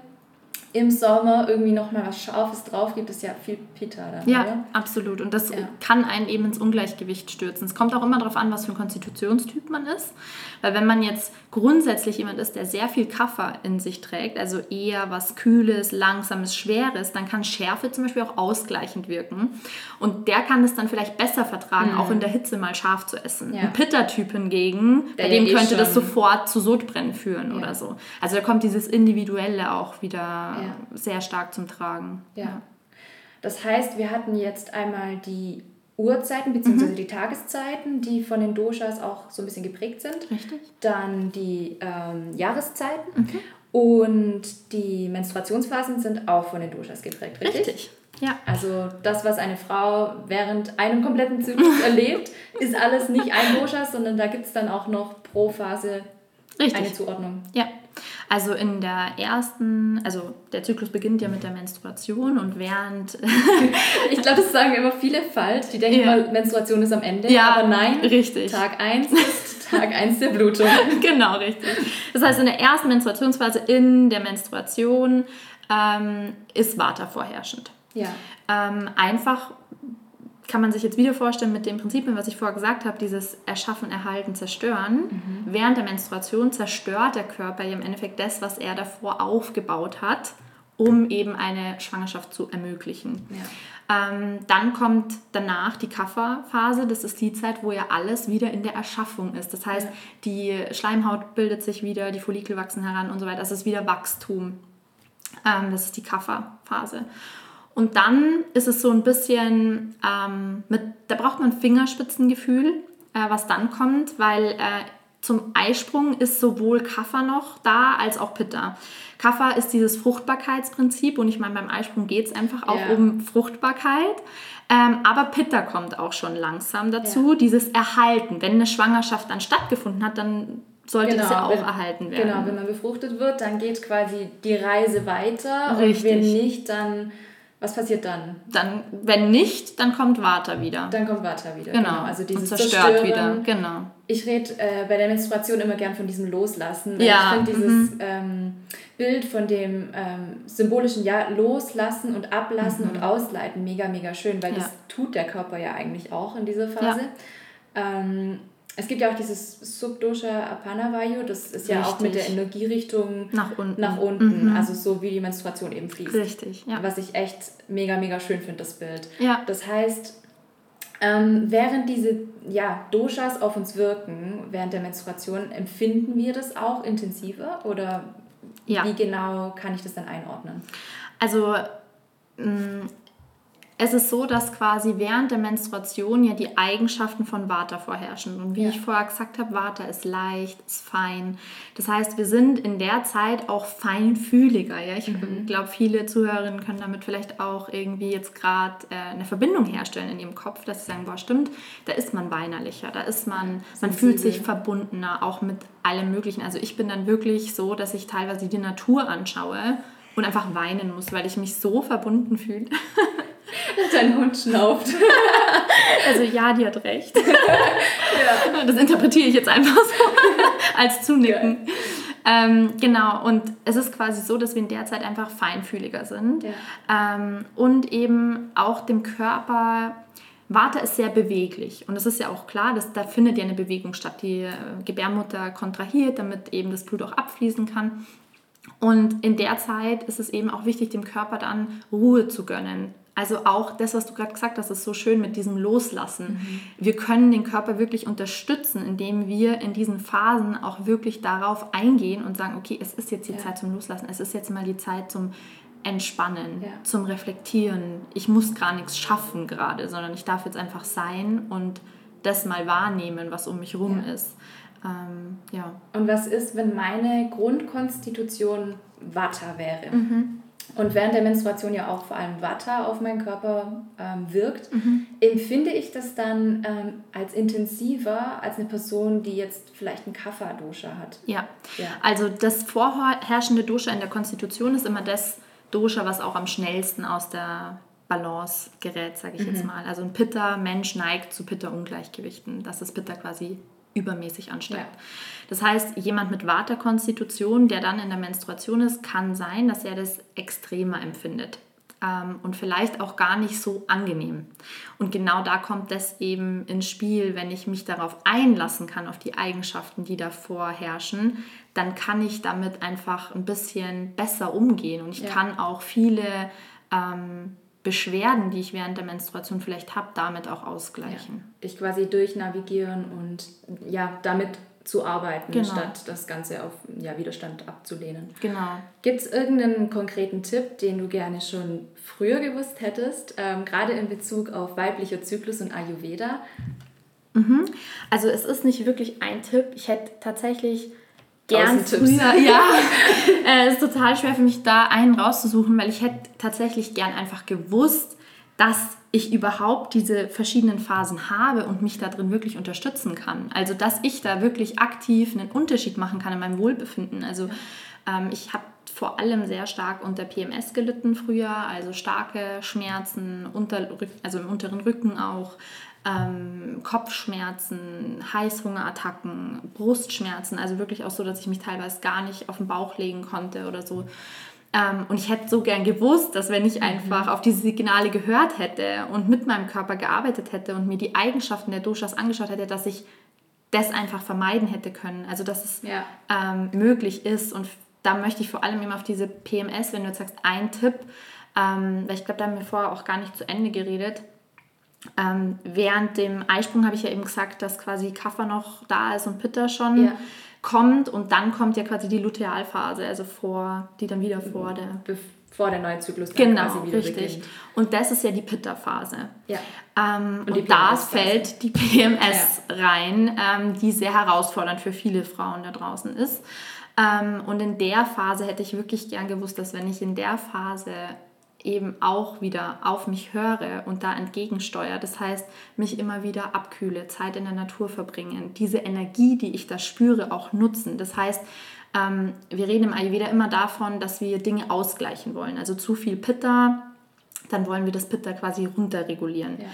im Sommer irgendwie nochmal was Scharfes drauf gibt, ist ja viel Pitta dann.
Ja,
oder?
absolut. Und das ja. kann einen eben ins Ungleichgewicht stürzen. Es kommt auch immer darauf an, was für ein Konstitutionstyp man ist. Weil wenn man jetzt grundsätzlich jemand ist, der sehr viel Kaffer in sich trägt, also eher was Kühles, Langsames, Schweres, dann kann Schärfe zum Beispiel auch ausgleichend wirken. Und der kann es dann vielleicht besser vertragen, mhm. auch in der Hitze mal scharf zu essen. Ja. Ein Pitta-Typ hingegen, der bei dem eh könnte das sofort zu Sodbrennen führen ja. oder so. Also da kommt dieses Individuelle auch wieder sehr stark zum Tragen.
Ja. ja. Das heißt, wir hatten jetzt einmal die Uhrzeiten bzw. Mhm. die Tageszeiten, die von den Doshas auch so ein bisschen geprägt sind.
Richtig.
Dann die ähm, Jahreszeiten mhm. und die Menstruationsphasen sind auch von den Doshas geprägt, richtig? Richtig.
Ja.
Also das, was eine Frau während einem kompletten Zyklus erlebt, ist alles nicht ein Dosha, sondern da gibt es dann auch noch pro Phase Richtig. eine Zuordnung.
Ja. Also in der ersten, also der Zyklus beginnt ja mit der Menstruation und während.
ich glaube, das sagen immer viele falsch. Die denken ja. immer, Menstruation ist am Ende. Ja, aber nein.
Richtig.
Tag 1 ist Tag 1 der Blutung.
genau, richtig. Das heißt, in der ersten Menstruationsphase in der Menstruation ähm, ist Vata vorherrschend.
Ja.
Ähm, einfach kann man sich jetzt wieder vorstellen mit den Prinzipien, was ich vorher gesagt habe, dieses Erschaffen, Erhalten, Zerstören. Mhm. Während der Menstruation zerstört der Körper im Endeffekt das, was er davor aufgebaut hat, um eben eine Schwangerschaft zu ermöglichen. Ja. Ähm, dann kommt danach die Kafferphase, das ist die Zeit, wo ja alles wieder in der Erschaffung ist. Das heißt, ja. die Schleimhaut bildet sich wieder, die Follikel wachsen heran und so weiter. Das ist wieder Wachstum. Ähm, das ist die Kafferphase. Und dann ist es so ein bisschen, ähm, mit, da braucht man Fingerspitzengefühl, äh, was dann kommt, weil äh, zum Eisprung ist sowohl Kaffer noch da als auch Pitta. Kaffer ist dieses Fruchtbarkeitsprinzip und ich meine, beim Eisprung geht es einfach auch ja. um Fruchtbarkeit. Ähm, aber Pitta kommt auch schon langsam dazu, ja. dieses Erhalten. Wenn eine Schwangerschaft dann stattgefunden hat, dann sollte genau, das ja auch wenn, erhalten werden.
Genau, wenn man befruchtet wird, dann geht quasi die Reise weiter. Richtig. Und wenn nicht, dann was passiert dann?
Dann, wenn nicht, dann kommt Vata wieder.
Dann kommt Vata wieder. Genau. genau. Also dieses Und zerstört Zerstören. wieder. Genau. Ich rede äh, bei der Menstruation immer gern von diesem Loslassen. Ja. Ich finde dieses mhm. ähm, Bild von dem ähm, symbolischen ja Loslassen und Ablassen mhm. und Ausleiten mega, mega schön, weil ja. das tut der Körper ja eigentlich auch in dieser Phase. Ja. Ähm, es gibt ja auch dieses Subdosha Apanavayu, das ist ja Richtig. auch mit der Energierichtung nach unten, nach unten mhm. also so wie die Menstruation eben fließt. Richtig, ja. Was ich echt mega, mega schön finde, das Bild. Ja. Das heißt, ähm, während diese ja, Doshas auf uns wirken, während der Menstruation, empfinden wir das auch intensiver oder ja. wie genau kann ich das dann einordnen?
Also mh, es ist so, dass quasi während der Menstruation ja die Eigenschaften von Vata vorherrschen. Und wie ja. ich vorher gesagt habe, Vata ist leicht, ist fein. Das heißt, wir sind in der Zeit auch feinfühliger. Ja? Ich mhm. glaube, viele Zuhörerinnen können damit vielleicht auch irgendwie jetzt gerade äh, eine Verbindung herstellen in ihrem Kopf, dass sie sagen, boah, stimmt, da ist man weinerlicher, da ist man, man fühlt sich verbundener, auch mit allem Möglichen. Also ich bin dann wirklich so, dass ich teilweise die Natur anschaue und einfach weinen muss, weil ich mich so verbunden fühle.
Dein Hund schnauft.
Also ja, die hat recht. Ja. Das interpretiere ich jetzt einfach so als Zunicken. Ähm, genau, und es ist quasi so, dass wir in der Zeit einfach feinfühliger sind ja. ähm, und eben auch dem Körper. Warte ist sehr beweglich und es ist ja auch klar, dass da findet ja eine Bewegung statt. Die äh, Gebärmutter kontrahiert, damit eben das Blut auch abfließen kann. Und in der Zeit ist es eben auch wichtig, dem Körper dann Ruhe zu gönnen, also auch das, was du gerade gesagt hast, ist so schön mit diesem Loslassen. Mhm. Wir können den Körper wirklich unterstützen, indem wir in diesen Phasen auch wirklich darauf eingehen und sagen, okay, es ist jetzt die ja. Zeit zum Loslassen, es ist jetzt mal die Zeit zum Entspannen, ja. zum Reflektieren. Ich muss gar nichts schaffen gerade, sondern ich darf jetzt einfach sein und das mal wahrnehmen, was um mich herum ja. ist. Ähm, ja.
Und was ist, wenn meine Grundkonstitution Vata wäre? Mhm und während der Menstruation ja auch vor allem Vata auf meinen Körper ähm, wirkt, mhm. empfinde ich das dann ähm, als intensiver als eine Person, die jetzt vielleicht ein Kapha-Dosha hat.
Ja. ja, also das vorherrschende Dosha in der Konstitution ist immer das Dosha, was auch am schnellsten aus der Balance gerät, sage ich mhm. jetzt mal. Also ein Pitta-Mensch neigt zu Pitta-Ungleichgewichten, dass das Pitta quasi übermäßig ansteigt. Ja. Das heißt, jemand mit Vata-Konstitution, der dann in der Menstruation ist, kann sein, dass er das extremer empfindet ähm, und vielleicht auch gar nicht so angenehm. Und genau da kommt das eben ins Spiel, wenn ich mich darauf einlassen kann, auf die Eigenschaften, die davor herrschen, dann kann ich damit einfach ein bisschen besser umgehen und ich ja. kann auch viele ähm, Beschwerden, die ich während der Menstruation vielleicht habe, damit auch ausgleichen. Ja.
Ich quasi durchnavigieren und ja, damit zu arbeiten, genau. statt das Ganze auf ja, Widerstand abzulehnen. Genau. Gibt es irgendeinen konkreten Tipp, den du gerne schon früher gewusst hättest, ähm, gerade in Bezug auf weiblicher Zyklus und Ayurveda?
Mhm. Also es ist nicht wirklich ein Tipp. Ich hätte tatsächlich gern früher, ja, äh, es ist total schwer für mich da einen rauszusuchen, weil ich hätte tatsächlich gern einfach gewusst, dass ich überhaupt diese verschiedenen Phasen habe und mich da drin wirklich unterstützen kann. Also dass ich da wirklich aktiv einen Unterschied machen kann in meinem Wohlbefinden. Also ähm, ich habe vor allem sehr stark unter PMS gelitten früher, also starke Schmerzen, unter, also im unteren Rücken auch, ähm, Kopfschmerzen, Heißhungerattacken, Brustschmerzen, also wirklich auch so, dass ich mich teilweise gar nicht auf den Bauch legen konnte oder so. Ähm, und ich hätte so gern gewusst, dass wenn ich einfach mhm. auf diese Signale gehört hätte und mit meinem Körper gearbeitet hätte und mir die Eigenschaften der Doshas angeschaut hätte, dass ich das einfach vermeiden hätte können. Also dass es ja. ähm, möglich ist. Und da möchte ich vor allem immer auf diese PMS, wenn du jetzt sagst, ein Tipp, ähm, weil ich glaube, da haben wir vorher auch gar nicht zu Ende geredet. Ähm, während dem Eisprung habe ich ja eben gesagt, dass quasi Kaffer noch da ist und Pitta schon ja. Kommt und dann kommt ja quasi die Lutealphase, also vor, die dann wieder vor der
vor der neue Zyklus
dann genau, quasi wieder richtig. Beginnt. Und das ist ja die Pitta-Phase. Ja. Ähm, und, und da fällt die PMS ja. rein, ähm, die sehr herausfordernd für viele Frauen da draußen ist. Ähm, und in der Phase hätte ich wirklich gern gewusst, dass wenn ich in der Phase eben auch wieder auf mich höre und da entgegensteuere. Das heißt, mich immer wieder abkühle, Zeit in der Natur verbringen, diese Energie, die ich da spüre, auch nutzen. Das heißt, ähm, wir reden im Ayurveda immer davon, dass wir Dinge ausgleichen wollen. Also zu viel Pitta, dann wollen wir das Pitta quasi runterregulieren. Ja.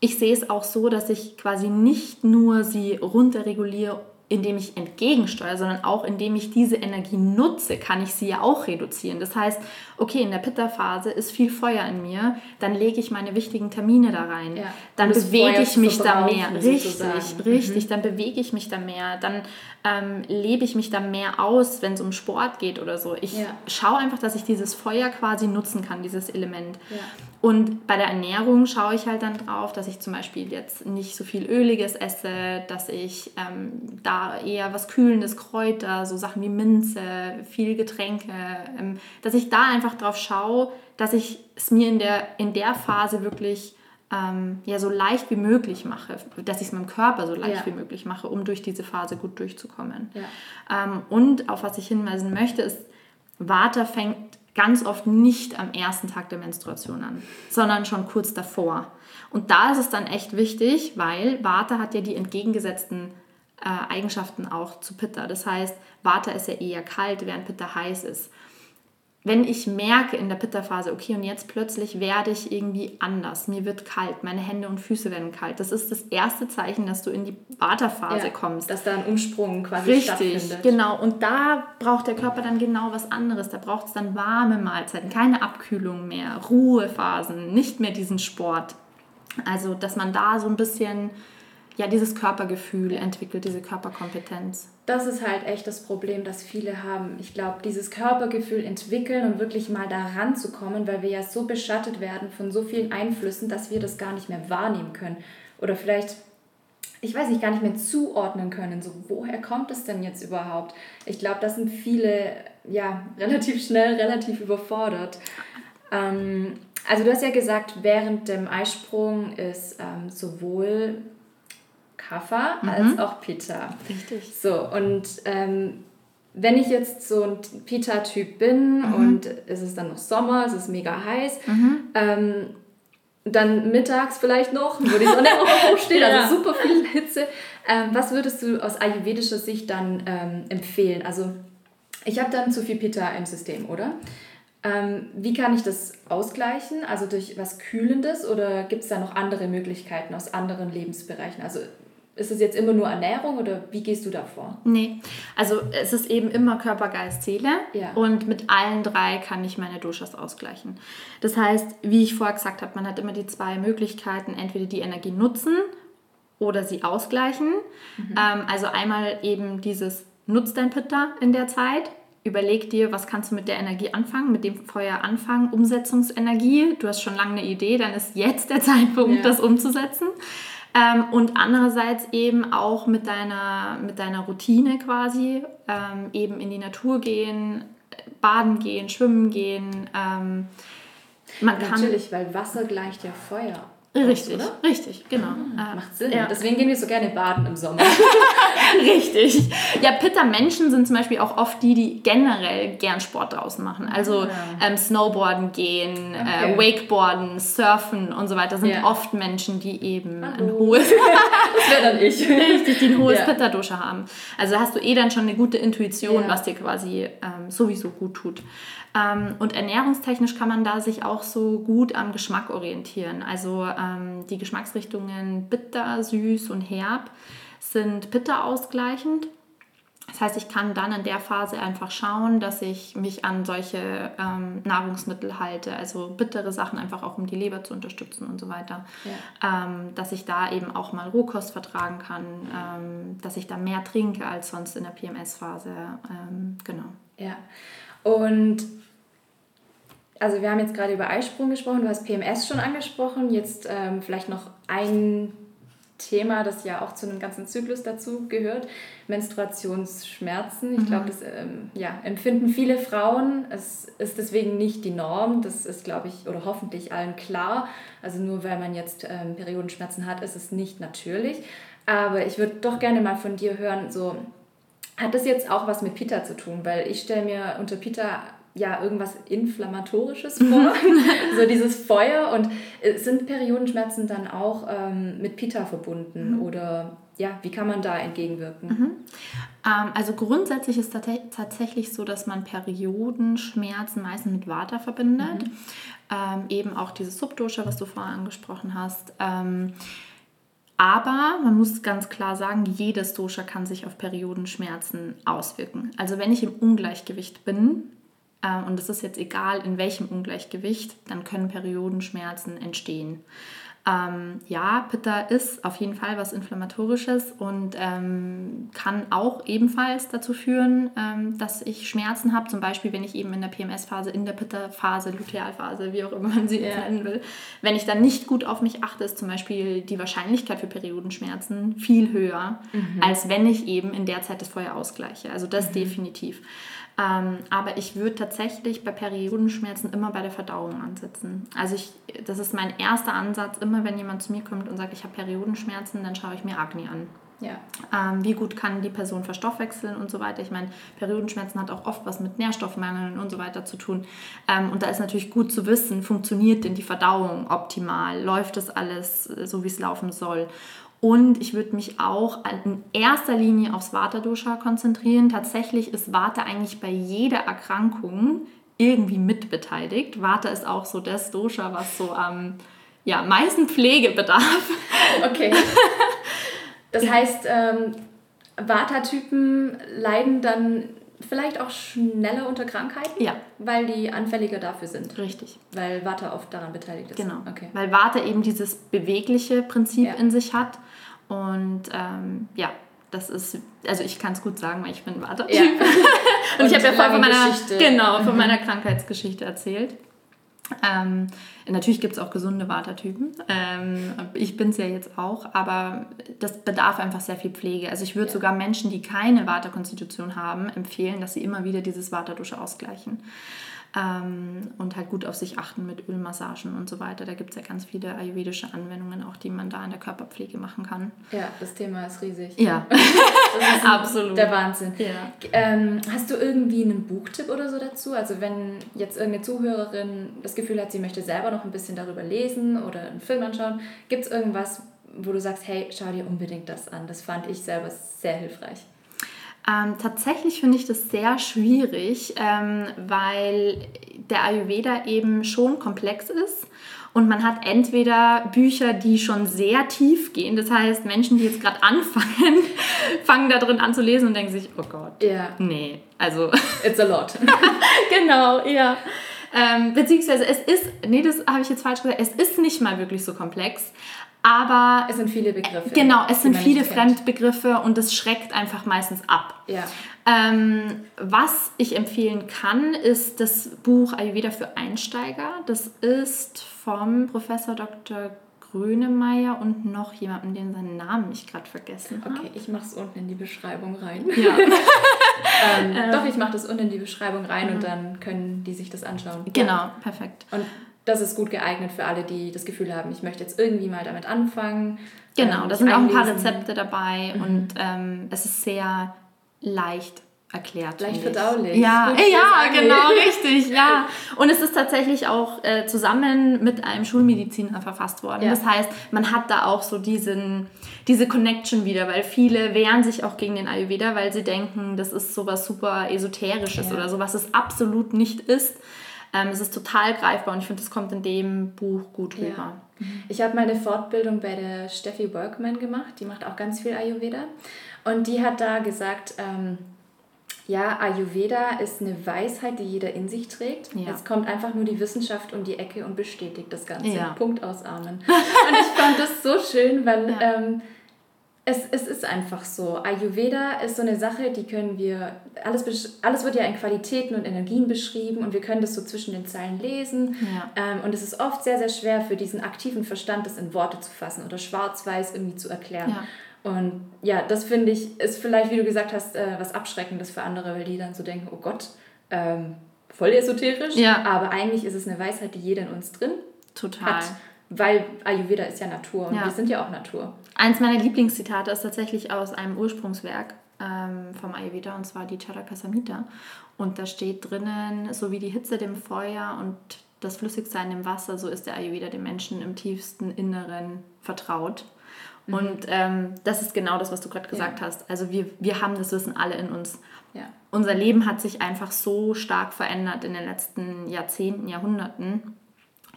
Ich sehe es auch so, dass ich quasi nicht nur sie runterreguliere, indem ich entgegensteuere, sondern auch indem ich diese Energie nutze, kann ich sie ja auch reduzieren. Das heißt, okay, in der Pitta-Phase ist viel Feuer in mir, dann lege ich meine wichtigen Termine da rein. Ja. Dann bewege ich mich da mehr. Richtig, richtig, mhm. dann bewege ich mich da mehr. Dann ähm, lebe ich mich da mehr aus, wenn es um Sport geht oder so. Ich ja. schaue einfach, dass ich dieses Feuer quasi nutzen kann, dieses Element. Ja. Und bei der Ernährung schaue ich halt dann drauf, dass ich zum Beispiel jetzt nicht so viel Öliges esse, dass ich ähm, da eher was Kühlendes, Kräuter, so Sachen wie Minze, viel Getränke, ähm, dass ich da einfach drauf schaue, dass ich es mir in der, in der Phase wirklich ähm, ja, so leicht wie möglich mache, dass ich es meinem Körper so leicht ja. wie möglich mache, um durch diese Phase gut durchzukommen. Ja. Ähm, und auf was ich hinweisen möchte, ist, Vata fängt ganz oft nicht am ersten Tag der Menstruation an, sondern schon kurz davor. Und da ist es dann echt wichtig, weil Vata hat ja die entgegengesetzten äh, Eigenschaften auch zu Pitta. Das heißt, Vata ist ja eher kalt, während Pitta heiß ist wenn ich merke in der Pitta-Phase, okay, und jetzt plötzlich werde ich irgendwie anders, mir wird kalt, meine Hände und Füße werden kalt, das ist das erste Zeichen, dass du in die Vata-Phase ja, kommst.
Dass da ein Umsprung quasi Richtig, stattfindet.
genau. Und da braucht der Körper dann genau was anderes. Da braucht es dann warme Mahlzeiten, keine Abkühlung mehr, Ruhephasen, nicht mehr diesen Sport. Also, dass man da so ein bisschen ja, dieses Körpergefühl entwickelt, diese Körperkompetenz.
Das ist halt echt das Problem, das viele haben. Ich glaube, dieses Körpergefühl entwickeln und wirklich mal da ranzukommen, weil wir ja so beschattet werden von so vielen Einflüssen, dass wir das gar nicht mehr wahrnehmen können. Oder vielleicht, ich weiß nicht, gar nicht mehr zuordnen können. So, woher kommt es denn jetzt überhaupt? Ich glaube, das sind viele, ja, relativ schnell, relativ überfordert. Ähm, also du hast ja gesagt, während dem Eisprung ist ähm, sowohl Kaffer mhm. als auch Pita. Richtig. So, und ähm, wenn ich jetzt so ein Pita-Typ bin mhm. und es ist dann noch Sommer, es ist mega heiß, mhm. ähm, dann mittags vielleicht noch, wo die Sonne auch hochsteht, also ja. also super viel Hitze. Ähm, was würdest du aus ayurvedischer Sicht dann ähm, empfehlen? Also ich habe dann zu viel Pitta im System, oder? Ähm, wie kann ich das ausgleichen? Also durch was Kühlendes oder gibt es da noch andere Möglichkeiten aus anderen Lebensbereichen? Also ist es jetzt immer nur Ernährung oder wie gehst du da vor?
Nee, also es ist eben immer Körper, Geist, Seele ja. und mit allen drei kann ich meine Doshas ausgleichen. Das heißt, wie ich vorher gesagt habe, man hat immer die zwei Möglichkeiten, entweder die Energie nutzen oder sie ausgleichen. Mhm. Ähm, also einmal eben dieses Nutz dein Pitta in der Zeit. Überleg dir, was kannst du mit der Energie anfangen, mit dem Feuer anfangen, Umsetzungsenergie. Du hast schon lange eine Idee, dann ist jetzt der Zeitpunkt, ja. das umzusetzen. Ähm, und andererseits eben auch mit deiner, mit deiner Routine quasi, ähm, eben in die Natur gehen, baden gehen, schwimmen gehen. Ähm,
man Natürlich, kann, weil Wasser gleicht ja Feuer.
Richtig, oder? richtig, genau.
Ah, macht Sinn. Ja. Deswegen gehen wir so gerne baden im Sommer.
richtig. Ja, Pitta-Menschen sind zum Beispiel auch oft die, die generell gern Sport draußen machen. Also ja. ähm, Snowboarden gehen, okay. äh, Wakeboarden, Surfen und so weiter sind ja. oft Menschen, die eben Hallo. ein hohes... das wäre dann ich. Richtig, die ein hohes ja. Pitta-Dosha haben. Also hast du eh dann schon eine gute Intuition, was dir quasi ähm, sowieso gut tut. Ähm, und ernährungstechnisch kann man da sich auch so gut am Geschmack orientieren. Also ähm, die Geschmacksrichtungen bitter, süß und herb sind bitter ausgleichend. Das heißt, ich kann dann in der Phase einfach schauen, dass ich mich an solche ähm, Nahrungsmittel halte, also bittere Sachen einfach auch, um die Leber zu unterstützen und so weiter. Ja. Ähm, dass ich da eben auch mal Rohkost vertragen kann, ähm, dass ich da mehr trinke als sonst in der PMS-Phase. Ähm, genau.
Ja. Und also wir haben jetzt gerade über Eisprung gesprochen, du hast PMS schon angesprochen, jetzt ähm, vielleicht noch ein Thema, das ja auch zu einem ganzen Zyklus dazu gehört, Menstruationsschmerzen. Ich mhm. glaube, das ähm, ja, empfinden viele Frauen. Es ist deswegen nicht die Norm. Das ist, glaube ich, oder hoffentlich allen klar. Also nur weil man jetzt ähm, Periodenschmerzen hat, ist es nicht natürlich. Aber ich würde doch gerne mal von dir hören, so hat das jetzt auch was mit Pita zu tun? Weil ich stelle mir unter Pita ja irgendwas Inflammatorisches vor, so dieses Feuer. Und äh, sind Periodenschmerzen dann auch ähm, mit Pita verbunden mhm. oder ja, wie kann man da entgegenwirken?
Mhm. Ähm, also grundsätzlich ist es tatsächlich so, dass man Periodenschmerzen meistens mit Vata verbindet. Mhm. Ähm, eben auch dieses Subdosha, was du vorher angesprochen hast. Ähm, aber man muss ganz klar sagen, jedes Dosha kann sich auf Periodenschmerzen auswirken. Also wenn ich im Ungleichgewicht bin, und es ist jetzt egal, in welchem Ungleichgewicht, dann können Periodenschmerzen entstehen. Ähm, ja, Pitta ist auf jeden Fall was Inflammatorisches und ähm, kann auch ebenfalls dazu führen, ähm, dass ich Schmerzen habe. Zum Beispiel, wenn ich eben in der PMS-Phase, in der Pitta-Phase, Lutealphase, wie auch immer man sie nennen will, wenn ich dann nicht gut auf mich achte, ist zum Beispiel die Wahrscheinlichkeit für Periodenschmerzen viel höher, mhm. als wenn ich eben in der Zeit das Feuer ausgleiche. Also das mhm. definitiv. Ähm, aber ich würde tatsächlich bei Periodenschmerzen immer bei der Verdauung ansetzen. Also ich, das ist mein erster Ansatz. Immer wenn jemand zu mir kommt und sagt, ich habe Periodenschmerzen, dann schaue ich mir Agni an. Ja. Ähm, wie gut kann die Person verstoffwechseln und so weiter. Ich meine, Periodenschmerzen hat auch oft was mit Nährstoffmangeln und so weiter zu tun. Ähm, und da ist natürlich gut zu wissen, funktioniert denn die Verdauung optimal? Läuft das alles so, wie es laufen soll? Und ich würde mich auch in erster Linie aufs Vata-Dosha konzentrieren. Tatsächlich ist Vata eigentlich bei jeder Erkrankung irgendwie mitbeteiligt. Vata ist auch so das Dosha, was so am ja, meisten Pflege bedarf.
Okay. Das heißt, ähm, Vata-Typen leiden dann vielleicht auch schneller unter Krankheiten?
Ja.
Weil die anfälliger dafür sind?
Richtig.
Weil Vata oft daran beteiligt ist?
Genau. Okay. Weil Vata eben dieses bewegliche Prinzip ja. in sich hat und ähm, ja, das ist, also ich kann es gut sagen, weil ich bin Vata. Ja. und, ich habe ja vorhin von meiner, genau, von mhm. meiner Krankheitsgeschichte erzählt. Ähm, natürlich gibt es auch gesunde Vata-Typen. Ähm, ich bin es ja jetzt auch, aber das bedarf einfach sehr viel Pflege. Also ich würde ja. sogar Menschen, die keine Vata-Konstitution haben, empfehlen, dass sie immer wieder dieses Vata-Dusche ausgleichen ähm, und halt gut auf sich achten mit Ölmassagen und so weiter. Da gibt es ja ganz viele ayurvedische Anwendungen auch, die man da in der Körperpflege machen kann.
Ja, das Thema ist riesig.
Ja, absolut.
Der Wahnsinn. Ja. Ähm, hast du irgendwie einen Buchtipp oder so dazu? Also wenn jetzt irgendeine Zuhörerin das Gefühl hat, sie möchte selber noch ein bisschen darüber lesen oder einen Film anschauen, gibt es irgendwas, wo du sagst, hey, schau dir unbedingt das an. Das fand ich selber sehr hilfreich.
Ähm, tatsächlich finde ich das sehr schwierig, ähm, weil der Ayurveda eben schon komplex ist und man hat entweder Bücher, die schon sehr tief gehen, das heißt Menschen, die jetzt gerade anfangen, fangen da drin an zu lesen und denken sich, oh Gott,
yeah.
nee, also...
It's a lot.
genau, ja. Ähm, beziehungsweise es ist, nee, das habe ich jetzt falsch gesagt, es ist nicht mal wirklich so komplex, aber
es sind viele Begriffe.
Genau, es sind viele Fremdbegriffe und es schreckt einfach meistens ab.
Ja.
Ähm, was ich empfehlen kann, ist das Buch Ayurveda für Einsteiger. Das ist vom Professor Dr. Grönemeyer und noch jemanden, den seinen Namen ich gerade vergessen habe.
Okay, ich mache es unten in die Beschreibung rein.
Ja.
ähm, ähm, doch, ich mache das unten in die Beschreibung rein mhm. und dann können die sich das anschauen.
Genau, ja. perfekt.
Und das ist gut geeignet für alle, die das Gefühl haben, ich möchte jetzt irgendwie mal damit anfangen.
Genau, ähm, da sind auch ein paar Rezepte dabei mhm. und ähm, es ist sehr leicht erklärt.
Leicht verdaulich.
Ja, ja genau, richtig, ja. Und es ist tatsächlich auch äh, zusammen mit einem Schulmediziner verfasst worden. Ja. Das heißt, man hat da auch so diesen, diese Connection wieder, weil viele wehren sich auch gegen den Ayurveda, weil sie denken, das ist sowas super Esoterisches ja. oder so, was es absolut nicht ist. Ähm, es ist total greifbar und ich finde, das kommt in dem Buch gut rüber. Ja.
Ich habe meine Fortbildung bei der Steffi Workman gemacht, die macht auch ganz viel Ayurveda. Und die hat da gesagt, ähm, Ja, Ayurveda ist eine Weisheit, die jeder in sich trägt. Ja. Jetzt kommt einfach nur die Wissenschaft um die Ecke und bestätigt das Ganze. Ja. Punkt aus Amen. und ich fand das so schön, weil ja. ähm, es, es ist einfach so. Ayurveda ist so eine Sache, die können wir, alles, alles wird ja in Qualitäten und Energien beschrieben und wir können das so zwischen den Zeilen lesen. Ja. Ähm, und es ist oft sehr, sehr schwer für diesen aktiven Verstand, das in Worte zu fassen oder schwarz-weiß irgendwie zu erklären. Ja. Und ja, das finde ich, ist vielleicht, wie du gesagt hast, äh, was Abschreckendes für andere, weil die dann so denken, oh Gott, ähm, voll esoterisch. Ja. Aber eigentlich ist es eine Weisheit, die jeder in uns drin Total. hat. Weil Ayurveda ist ja Natur und ja. wir sind ja auch Natur.
Eins meiner Lieblingszitate ist tatsächlich aus einem Ursprungswerk ähm, vom Ayurveda und zwar die Charaka Samhita. Und da steht drinnen, so wie die Hitze dem Feuer und das Flüssigsein im Wasser, so ist der Ayurveda dem Menschen im tiefsten Inneren vertraut. Mhm. Und ähm, das ist genau das, was du gerade gesagt ja. hast. Also wir, wir haben das Wissen alle in uns. Ja. Unser Leben hat sich einfach so stark verändert in den letzten Jahrzehnten, Jahrhunderten,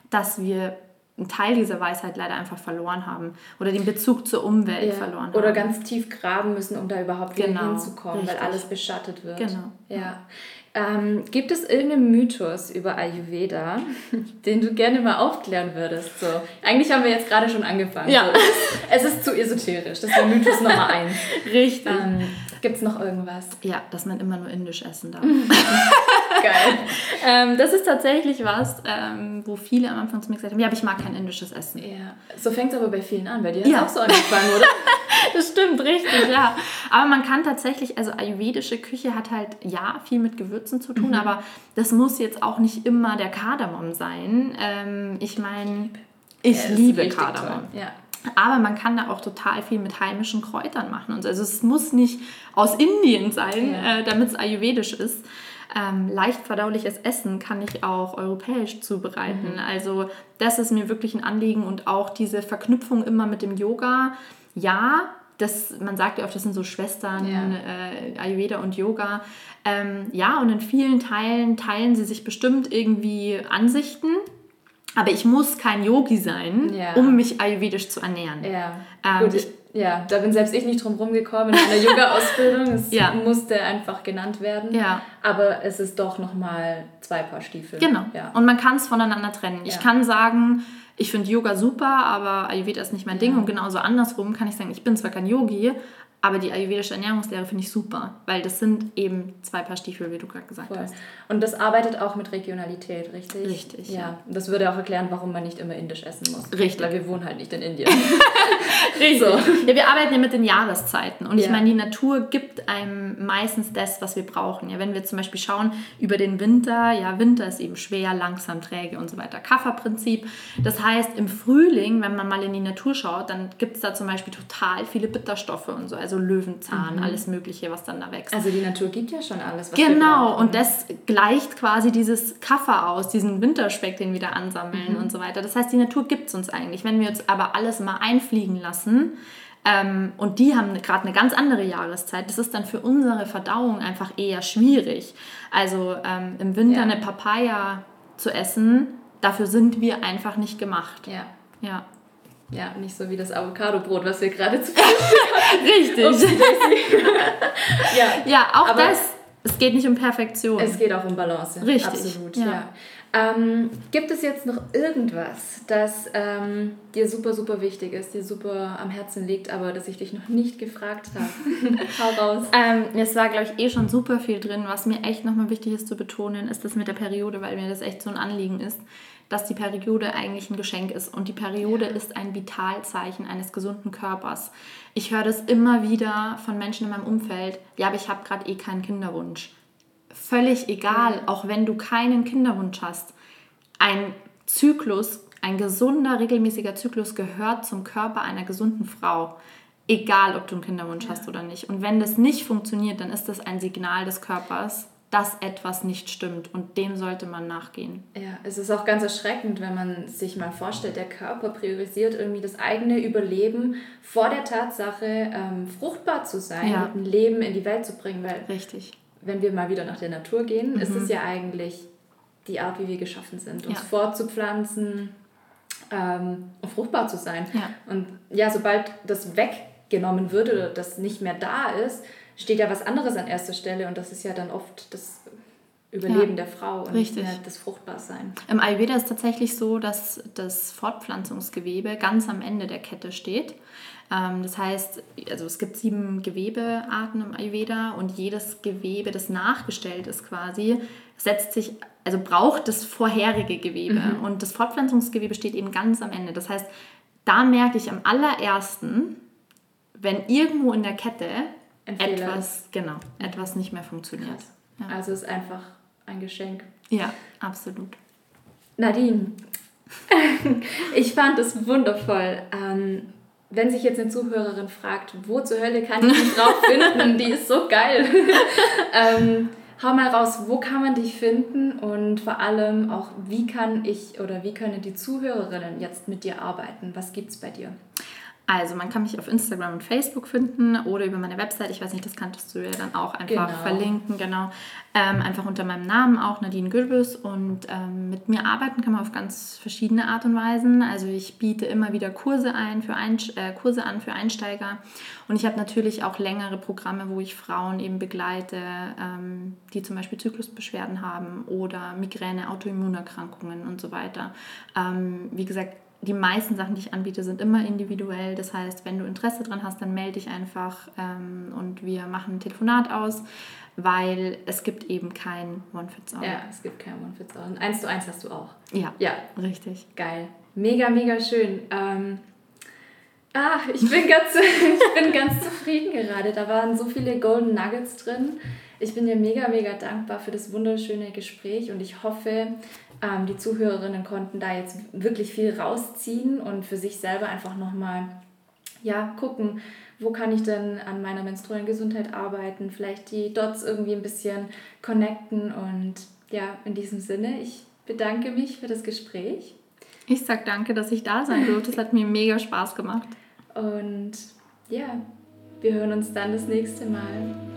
dass wir einen Teil dieser Weisheit leider einfach verloren haben oder den Bezug zur Umwelt ja. verloren
haben. Oder ganz tief graben müssen, um da überhaupt genau. hinzukommen, Richtig. weil alles beschattet wird. Genau. Ja. Ähm, gibt es irgendeinen Mythos über Ayurveda, den du gerne mal aufklären würdest? So, eigentlich haben wir jetzt gerade schon angefangen. Ja. So, es, ist, zu esoterisch. Das wäre Mythos Nummer eins. Richtig. Ähm, Gibt es noch irgendwas?
Ja, dass man immer nur indisch essen darf. Geil. ähm, das ist tatsächlich was, ähm, wo viele am Anfang zu mir gesagt haben, ja, aber ich mag kein indisches Essen.
Ja. So fängt es aber bei vielen an. Bei dir ja. auch so angefangen,
oder? das stimmt, richtig, ja. Aber man kann tatsächlich, also ayurvedische Küche hat halt, ja, viel mit Gewürzen zu tun, mhm. aber das muss jetzt auch nicht immer der Kardamom sein. Ähm, ich meine, ich ja, liebe Kardamom. Ja. Aber man kann da auch total viel mit heimischen Kräutern machen. Und so. Also es muss nicht aus Indien sein, ja. äh, damit es ayurvedisch ist. Ähm, leicht verdauliches Essen kann ich auch europäisch zubereiten. Mhm. Also das ist mir wirklich ein Anliegen und auch diese Verknüpfung immer mit dem Yoga. Ja, das, man sagt ja oft, das sind so Schwestern, ja. äh, Ayurveda und Yoga. Ähm, ja, und in vielen Teilen teilen sie sich bestimmt irgendwie Ansichten. Aber ich muss kein Yogi sein, ja. um mich ayurvedisch zu ernähren.
Ja. Ähm, Gut, ich, ja, da bin selbst ich nicht drum rumgekommen in einer Yoga-Ausbildung. Es ja. musste einfach genannt werden. Ja. Aber es ist doch nochmal zwei Paar Stiefel.
Genau. Ja. Und man kann es voneinander trennen. Ich kann sagen, ich finde Yoga super, aber Ayurveda ist nicht mein Ding. Und genauso andersrum kann ich sagen, ich bin zwar kein Yogi, aber die ayurvedische Ernährungslehre finde ich super, weil das sind eben zwei Paar Stiefel, wie du gerade gesagt Voll. hast.
Und das arbeitet auch mit Regionalität, richtig? Richtig. Ja. ja. Das würde auch erklären, warum man nicht immer indisch essen muss. Richtig. Weil wir wohnen halt nicht in Indien.
richtig. So. Ja, wir arbeiten ja mit den Jahreszeiten. Und ja. ich meine, die Natur gibt einem meistens das, was wir brauchen. Ja, wenn wir zum Beispiel schauen über den Winter, ja, Winter ist eben schwer, langsam, träge und so weiter. Kafferprinzip. Das heißt, im Frühling, wenn man mal in die Natur schaut, dann gibt es da zum Beispiel total viele Bitterstoffe und so. Also also Löwenzahn, mhm. alles Mögliche, was dann da wächst.
Also die Natur gibt ja schon alles,
was Genau, und das gleicht quasi dieses Kaffer aus, diesen Winterspeck, den wir da ansammeln mhm. und so weiter. Das heißt, die Natur gibt es uns eigentlich. Wenn wir uns aber alles mal einfliegen lassen, ähm, und die haben gerade eine ganz andere Jahreszeit. Das ist dann für unsere Verdauung einfach eher schwierig. Also ähm, im Winter ja. eine Papaya zu essen, dafür sind wir einfach nicht gemacht.
Ja.
Ja.
Ja, nicht so wie das Avocado-Brot, was wir gerade zu Richtig.
ja. ja, auch Aber das. Es geht nicht um Perfektion.
Es geht auch um Balance. Richtig. Absolut, ja. ja. Ähm, gibt es jetzt noch irgendwas, das ähm, dir super, super wichtig ist, dir super am Herzen liegt, aber das ich dich noch nicht gefragt habe? Hau
raus. Ähm, es war, glaube ich, eh schon super viel drin. Was mir echt nochmal wichtig ist zu betonen, ist das mit der Periode, weil mir das echt so ein Anliegen ist dass die Periode eigentlich ein Geschenk ist und die Periode ja. ist ein Vitalzeichen eines gesunden Körpers. Ich höre das immer wieder von Menschen in meinem Umfeld, ja, aber ich habe gerade eh keinen Kinderwunsch. Völlig egal, ja. auch wenn du keinen Kinderwunsch hast. Ein Zyklus, ein gesunder, regelmäßiger Zyklus gehört zum Körper einer gesunden Frau. Egal, ob du einen Kinderwunsch ja. hast oder nicht. Und wenn das nicht funktioniert, dann ist das ein Signal des Körpers, dass etwas nicht stimmt und dem sollte man nachgehen.
Ja, es ist auch ganz erschreckend, wenn man sich mal vorstellt, der Körper priorisiert irgendwie das eigene Überleben vor der Tatsache, ähm, fruchtbar zu sein ja. und ein Leben in die Welt zu bringen. Weil
Richtig.
Wenn wir mal wieder nach der Natur gehen, mhm. ist es ja eigentlich die Art, wie wir geschaffen sind, uns ja. fortzupflanzen ähm, und fruchtbar zu sein. Ja. Und ja, sobald das weggenommen wird oder das nicht mehr da ist, steht ja was anderes an erster Stelle und das ist ja dann oft das Überleben ja, der Frau und richtig. das Fruchtbarsein.
Im Ayurveda ist es tatsächlich so, dass das Fortpflanzungsgewebe ganz am Ende der Kette steht. Ähm, das heißt, also es gibt sieben Gewebearten im Ayurveda und jedes Gewebe, das nachgestellt ist quasi, setzt sich, also braucht das vorherige Gewebe. Mhm. Und das Fortpflanzungsgewebe steht eben ganz am Ende. Das heißt, da merke ich am allerersten, wenn irgendwo in der Kette etwas, genau, etwas nicht mehr funktioniert.
Ja. Also es ist einfach ein Geschenk.
Ja, absolut.
Nadine, ich fand es wundervoll. Ähm, wenn sich jetzt eine Zuhörerin fragt, wo zur Hölle kann ich die Frau finden, die ist so geil. ähm, hau mal raus, wo kann man dich finden und vor allem auch, wie kann ich oder wie können die Zuhörerinnen jetzt mit dir arbeiten? Was gibt es bei dir?
Also man kann mich auf Instagram und Facebook finden oder über meine Website. Ich weiß nicht, das kanntest du ja dann auch einfach genau. verlinken, genau. Ähm, einfach unter meinem Namen auch, Nadine Gürbis. Und ähm, mit mir arbeiten kann man auf ganz verschiedene Art und Weisen. Also ich biete immer wieder Kurse ein für ein, äh, Kurse an für Einsteiger. Und ich habe natürlich auch längere Programme, wo ich Frauen eben begleite, ähm, die zum Beispiel Zyklusbeschwerden haben oder Migräne, Autoimmunerkrankungen und so weiter. Ähm, wie gesagt, die meisten Sachen, die ich anbiete, sind immer individuell. Das heißt, wenn du Interesse dran hast, dann melde dich einfach ähm, und wir machen ein Telefonat aus, weil es gibt eben kein One-Fits-All.
Ja, es gibt kein One-Fits-All. Eins zu eins hast du auch.
Ja, ja. richtig.
Geil. Mega, mega schön. Ähm, ah, ich bin, ganz, ich bin ganz zufrieden gerade. Da waren so viele Golden Nuggets drin. Ich bin dir mega, mega dankbar für das wunderschöne Gespräch und ich hoffe, ähm, die Zuhörerinnen konnten da jetzt wirklich viel rausziehen und für sich selber einfach nochmal ja, gucken, wo kann ich denn an meiner menstruellen Gesundheit arbeiten, vielleicht die Dots irgendwie ein bisschen connecten und ja, in diesem Sinne, ich bedanke mich für das Gespräch.
Ich sag danke, dass ich da sein durfte. Es hat mir mega Spaß gemacht.
Und ja, wir hören uns dann das nächste Mal.